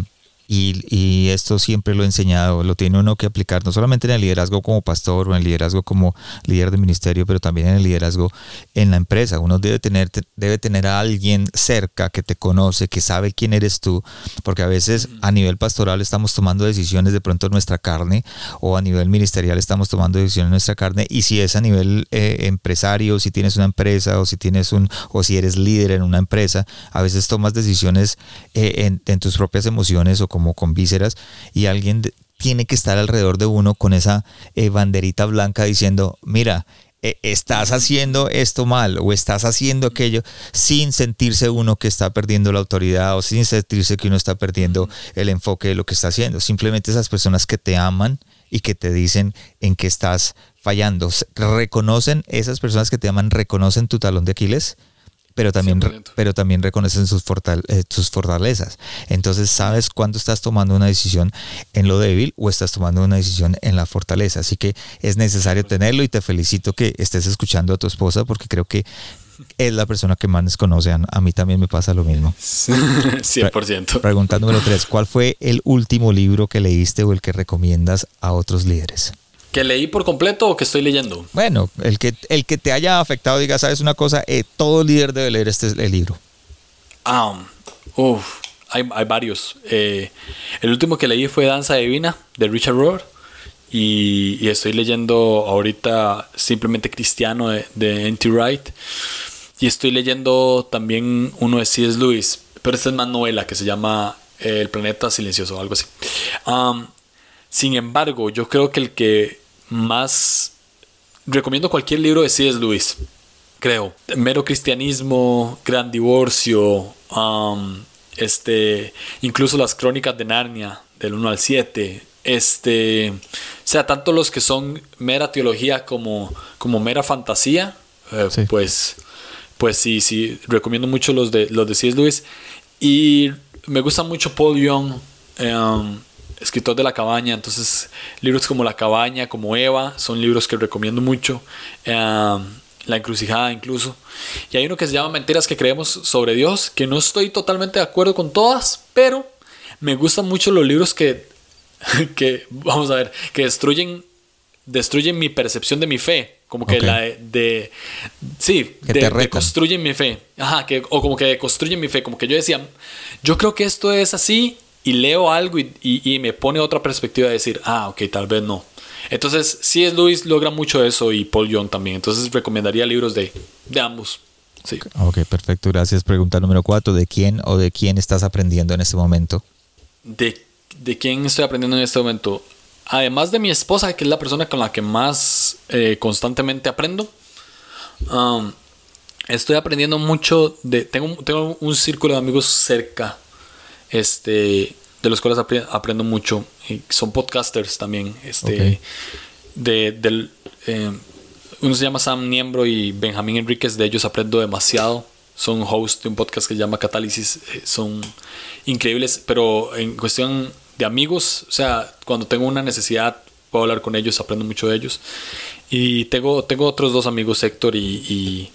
y, esto siempre lo he enseñado, lo tiene uno que aplicar no solamente en el liderazgo como pastor o en el liderazgo como líder de ministerio, pero también en el liderazgo en la empresa. Uno debe tener, debe tener a alguien cerca que te conoce, que sabe quién eres tú, porque a veces a nivel pastoral estamos tomando decisiones de pronto en nuestra carne o a nivel ministerial estamos tomando decisiones en nuestra carne y si es a nivel eh, empresario, si tienes una empresa o si tienes un o si eres líder en una empresa, a veces tomas decisiones eh, en, en tus propias emociones o como con vísceras, y alguien tiene que estar alrededor de uno con esa eh, banderita blanca diciendo, mira, eh, estás haciendo esto mal o estás haciendo aquello sin sentirse uno que está perdiendo la autoridad o sin sentirse que uno está perdiendo el enfoque de lo que está haciendo. Simplemente esas personas que te aman y que te dicen en qué estás fallando. Reconocen, esas personas que te aman, reconocen tu talón de Aquiles pero también, pero también reconocen sus, eh, sus fortalezas. Entonces sabes cuándo estás tomando una decisión en lo débil o estás tomando una decisión en la fortaleza. Así que es necesario tenerlo y te felicito que estés escuchando a tu esposa porque creo que es la persona que más conoce. A mí también me pasa lo mismo. 100%. <laughs> Pregunta número tres, ¿cuál fue el último libro que leíste o el que recomiendas a otros líderes? ¿Que leí por completo o que estoy leyendo? Bueno, el que, el que te haya afectado, diga, sabes una cosa, eh, todo líder debe leer este libro. Ah, hay, varios. Eh, el último que leí fue Danza Divina de Richard Rohr. Y, estoy leyendo ahorita simplemente Cristiano de, de N.T. Wright. Y estoy leyendo también uno de C.S. Lewis, pero esta es más novela que se llama El planeta silencioso o algo así. Sin embargo, yo creo que el que más recomiendo cualquier libro de C.S. Lewis. creo. Mero cristianismo, gran divorcio, um, este, incluso las crónicas de Narnia, del 1 al 7. Este, o sea, tanto los que son mera teología como, como mera fantasía, eh, pues, pues sí, sí, recomiendo mucho los de, los de C.S. Lewis. Y me gusta mucho Paul Young, um, escritor de La Cabaña. Entonces, libros como La Cabaña, como Eva, son libros que recomiendo mucho. Um, la encrucijada incluso. Y hay uno que se llama Mentiras que creemos sobre Dios, que no estoy totalmente de acuerdo con todas, pero me gustan mucho los libros que, <laughs> que vamos a ver, que destruyen, destruyen mi percepción de mi fe. Como que la de, sí, que de, construyen mi fe. Ajá, que, o como que construyen mi fe. Como que yo decía, yo creo que esto es así y leo algo y, y me pone otra perspectiva de decir, ah, ok, tal vez no. Entonces, sí es Luis logra mucho eso y Paul Young también. Entonces, recomendaría libros de, de ambos. Sí. Ok, perfecto. Gracias. Pregunta número cuatro. ¿De quién o de quién estás aprendiendo en este momento? ¿De, de quién estoy aprendiendo en este momento? Además de mi esposa, que es la persona con la que más eh, constantemente aprendo. Um, estoy aprendiendo mucho de... Tengo, tengo un círculo de amigos cerca. Este de los cuales aprendo mucho. Y son podcasters también. Este, de, del, eh, uno se llama Sam Niembro y Benjamín Enríquez. De ellos aprendo demasiado. Son host de un podcast que se llama Catálisis. Eh, son increíbles, pero en cuestión de amigos, o sea, cuando tengo una necesidad, puedo hablar con ellos, aprendo mucho de ellos. Y tengo, tengo otros dos amigos, Héctor y,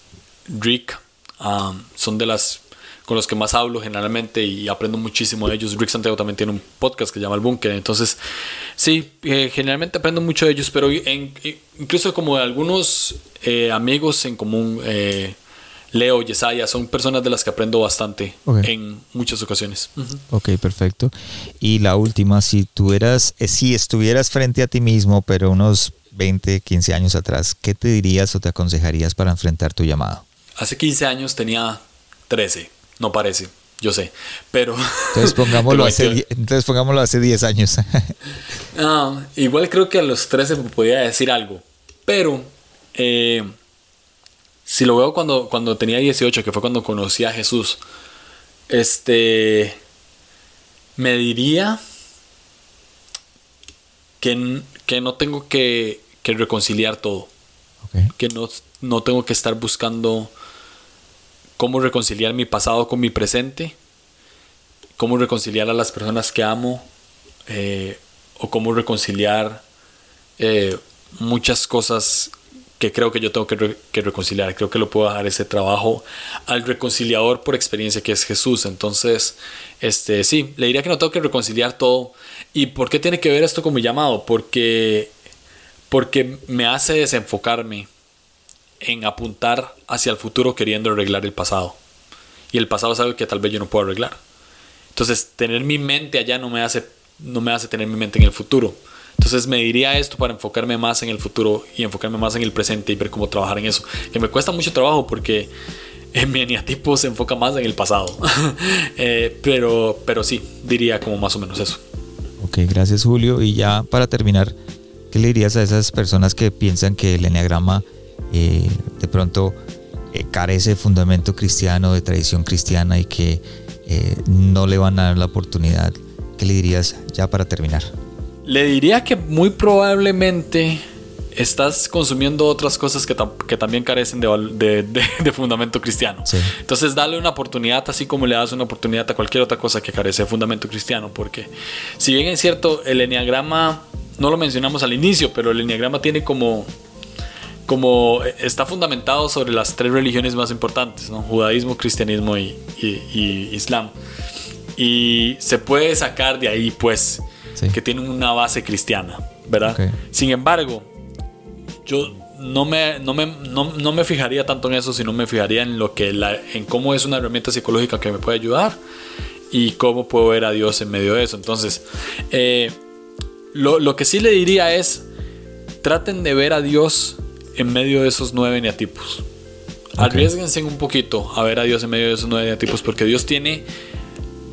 Rick. Um, son de las con los que más hablo generalmente y aprendo muchísimo de ellos. Rick Santiago también tiene un podcast que se llama El Búnker. Entonces, sí, eh, generalmente aprendo mucho de ellos, pero incluso como algunos eh, amigos en común, eh, Leo, Yesaya, son personas de las que aprendo bastante en muchas ocasiones. Ok, perfecto. Y la última, si tuvieras, si estuvieras frente a ti mismo, pero unos 20, 15 años atrás, ¿qué te dirías o te aconsejarías para enfrentar tu llamado? Hace 15 años tenía 13. No parece, yo sé. Pero. Entonces <laughs> pongámoslo, hace, entonces pongámoslo hace 10 años. <laughs> Ah, igual creo que a los 13 me podía decir algo. Pero. Eh, si lo veo cuando, cuando tenía 18, que fue cuando conocí a Jesús. Este. Me diría. Que, que no tengo que, que reconciliar todo. Que no, no tengo que estar buscando cómo reconciliar mi pasado con mi presente, cómo reconciliar a las personas que amo, eh, o cómo reconciliar eh, muchas cosas que creo que yo tengo que, reconciliar. Creo que lo puedo dar ese trabajo al reconciliador por experiencia que es Jesús. Entonces, este, sí, le diría que no tengo que reconciliar todo. ¿Y por qué tiene que ver esto con mi llamado? Porque, porque me hace desenfocarme en apuntar hacia el futuro queriendo arreglar el pasado. Y el pasado es algo que tal vez yo no puedo arreglar. Entonces, tener mi mente allá no me hace, no me hace tener mi mente en el futuro. Entonces me diría esto para enfocarme más en el futuro y enfocarme más en el presente y ver cómo trabajar en eso. Que me cuesta mucho trabajo porque <laughs> en mi eneatipo se enfoca más en el pasado. <laughs> Eh, pero, pero sí, diría como más o menos eso. Ok, gracias Julio. Y ya para terminar, ¿qué le dirías a esas personas que piensan que el eneagrama eh, de pronto eh, carece de fundamento cristiano, de tradición cristiana y que eh, no le van a dar la oportunidad. ¿Qué le dirías ya para terminar? Le diría que muy probablemente estás consumiendo otras cosas que, que también carecen de, de, fundamento cristiano. Entonces, dale una oportunidad, así como le das una oportunidad a cualquier otra cosa que carece de fundamento cristiano, porque si bien es cierto, el enneagrama, no lo mencionamos al inicio, pero el enneagrama tiene como como está fundamentado sobre las tres religiones más importantes, ¿no? judaísmo, cristianismo y, islam. Y se puede sacar de ahí, pues, que tienen una base cristiana, ¿verdad? Sin embargo, yo no me, no me, no, me, fijaría tanto en eso, sino me fijaría en, lo que la, en cómo es una herramienta psicológica que me puede ayudar y cómo puedo ver a Dios en medio de eso. Entonces, eh, lo, lo que sí le diría es, traten de ver a Dios en medio de esos nueve neatipos. Okay. Arriesguense un poquito a ver a Dios en medio de esos nueve neatipos, porque Dios tiene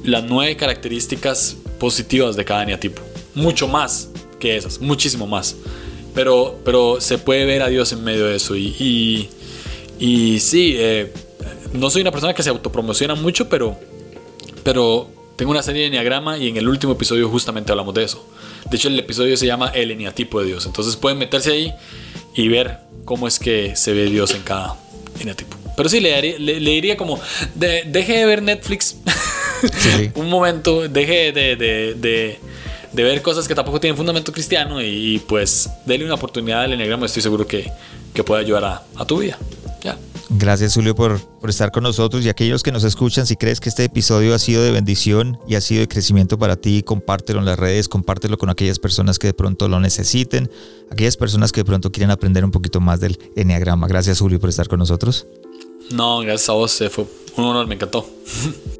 las nueve características positivas de cada neatipo. Mucho más que esas, muchísimo más. Pero, pero se puede ver a Dios en medio de eso. Y, Y sí, eh, no soy una persona que se autopromociona mucho, pero, pero tengo una serie de Enneagrama y en el último episodio justamente hablamos de eso. De hecho, el episodio se llama El Eneatipo de Dios. Entonces pueden meterse ahí y ver cómo es que se ve Dios en cada eneatipo. Pero sí, le, le, diría como, deje de ver Netflix <laughs> un momento, deje de, de, de, ver cosas que tampoco tienen fundamento cristiano y, pues déle una oportunidad al Enneagrama. Estoy seguro que, que puede ayudar a, a tu vida. Ya. Gracias Julio por, por, estar con nosotros y aquellos que nos escuchan, si crees que este episodio ha sido de bendición y ha sido de crecimiento para ti, compártelo en las redes, compártelo con aquellas personas que de pronto lo necesiten, aquellas personas que de pronto quieren aprender un poquito más del Enneagrama. Gracias Julio por estar con nosotros. No, gracias a vos, fue un honor, me encantó. <laughs>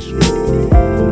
dormir.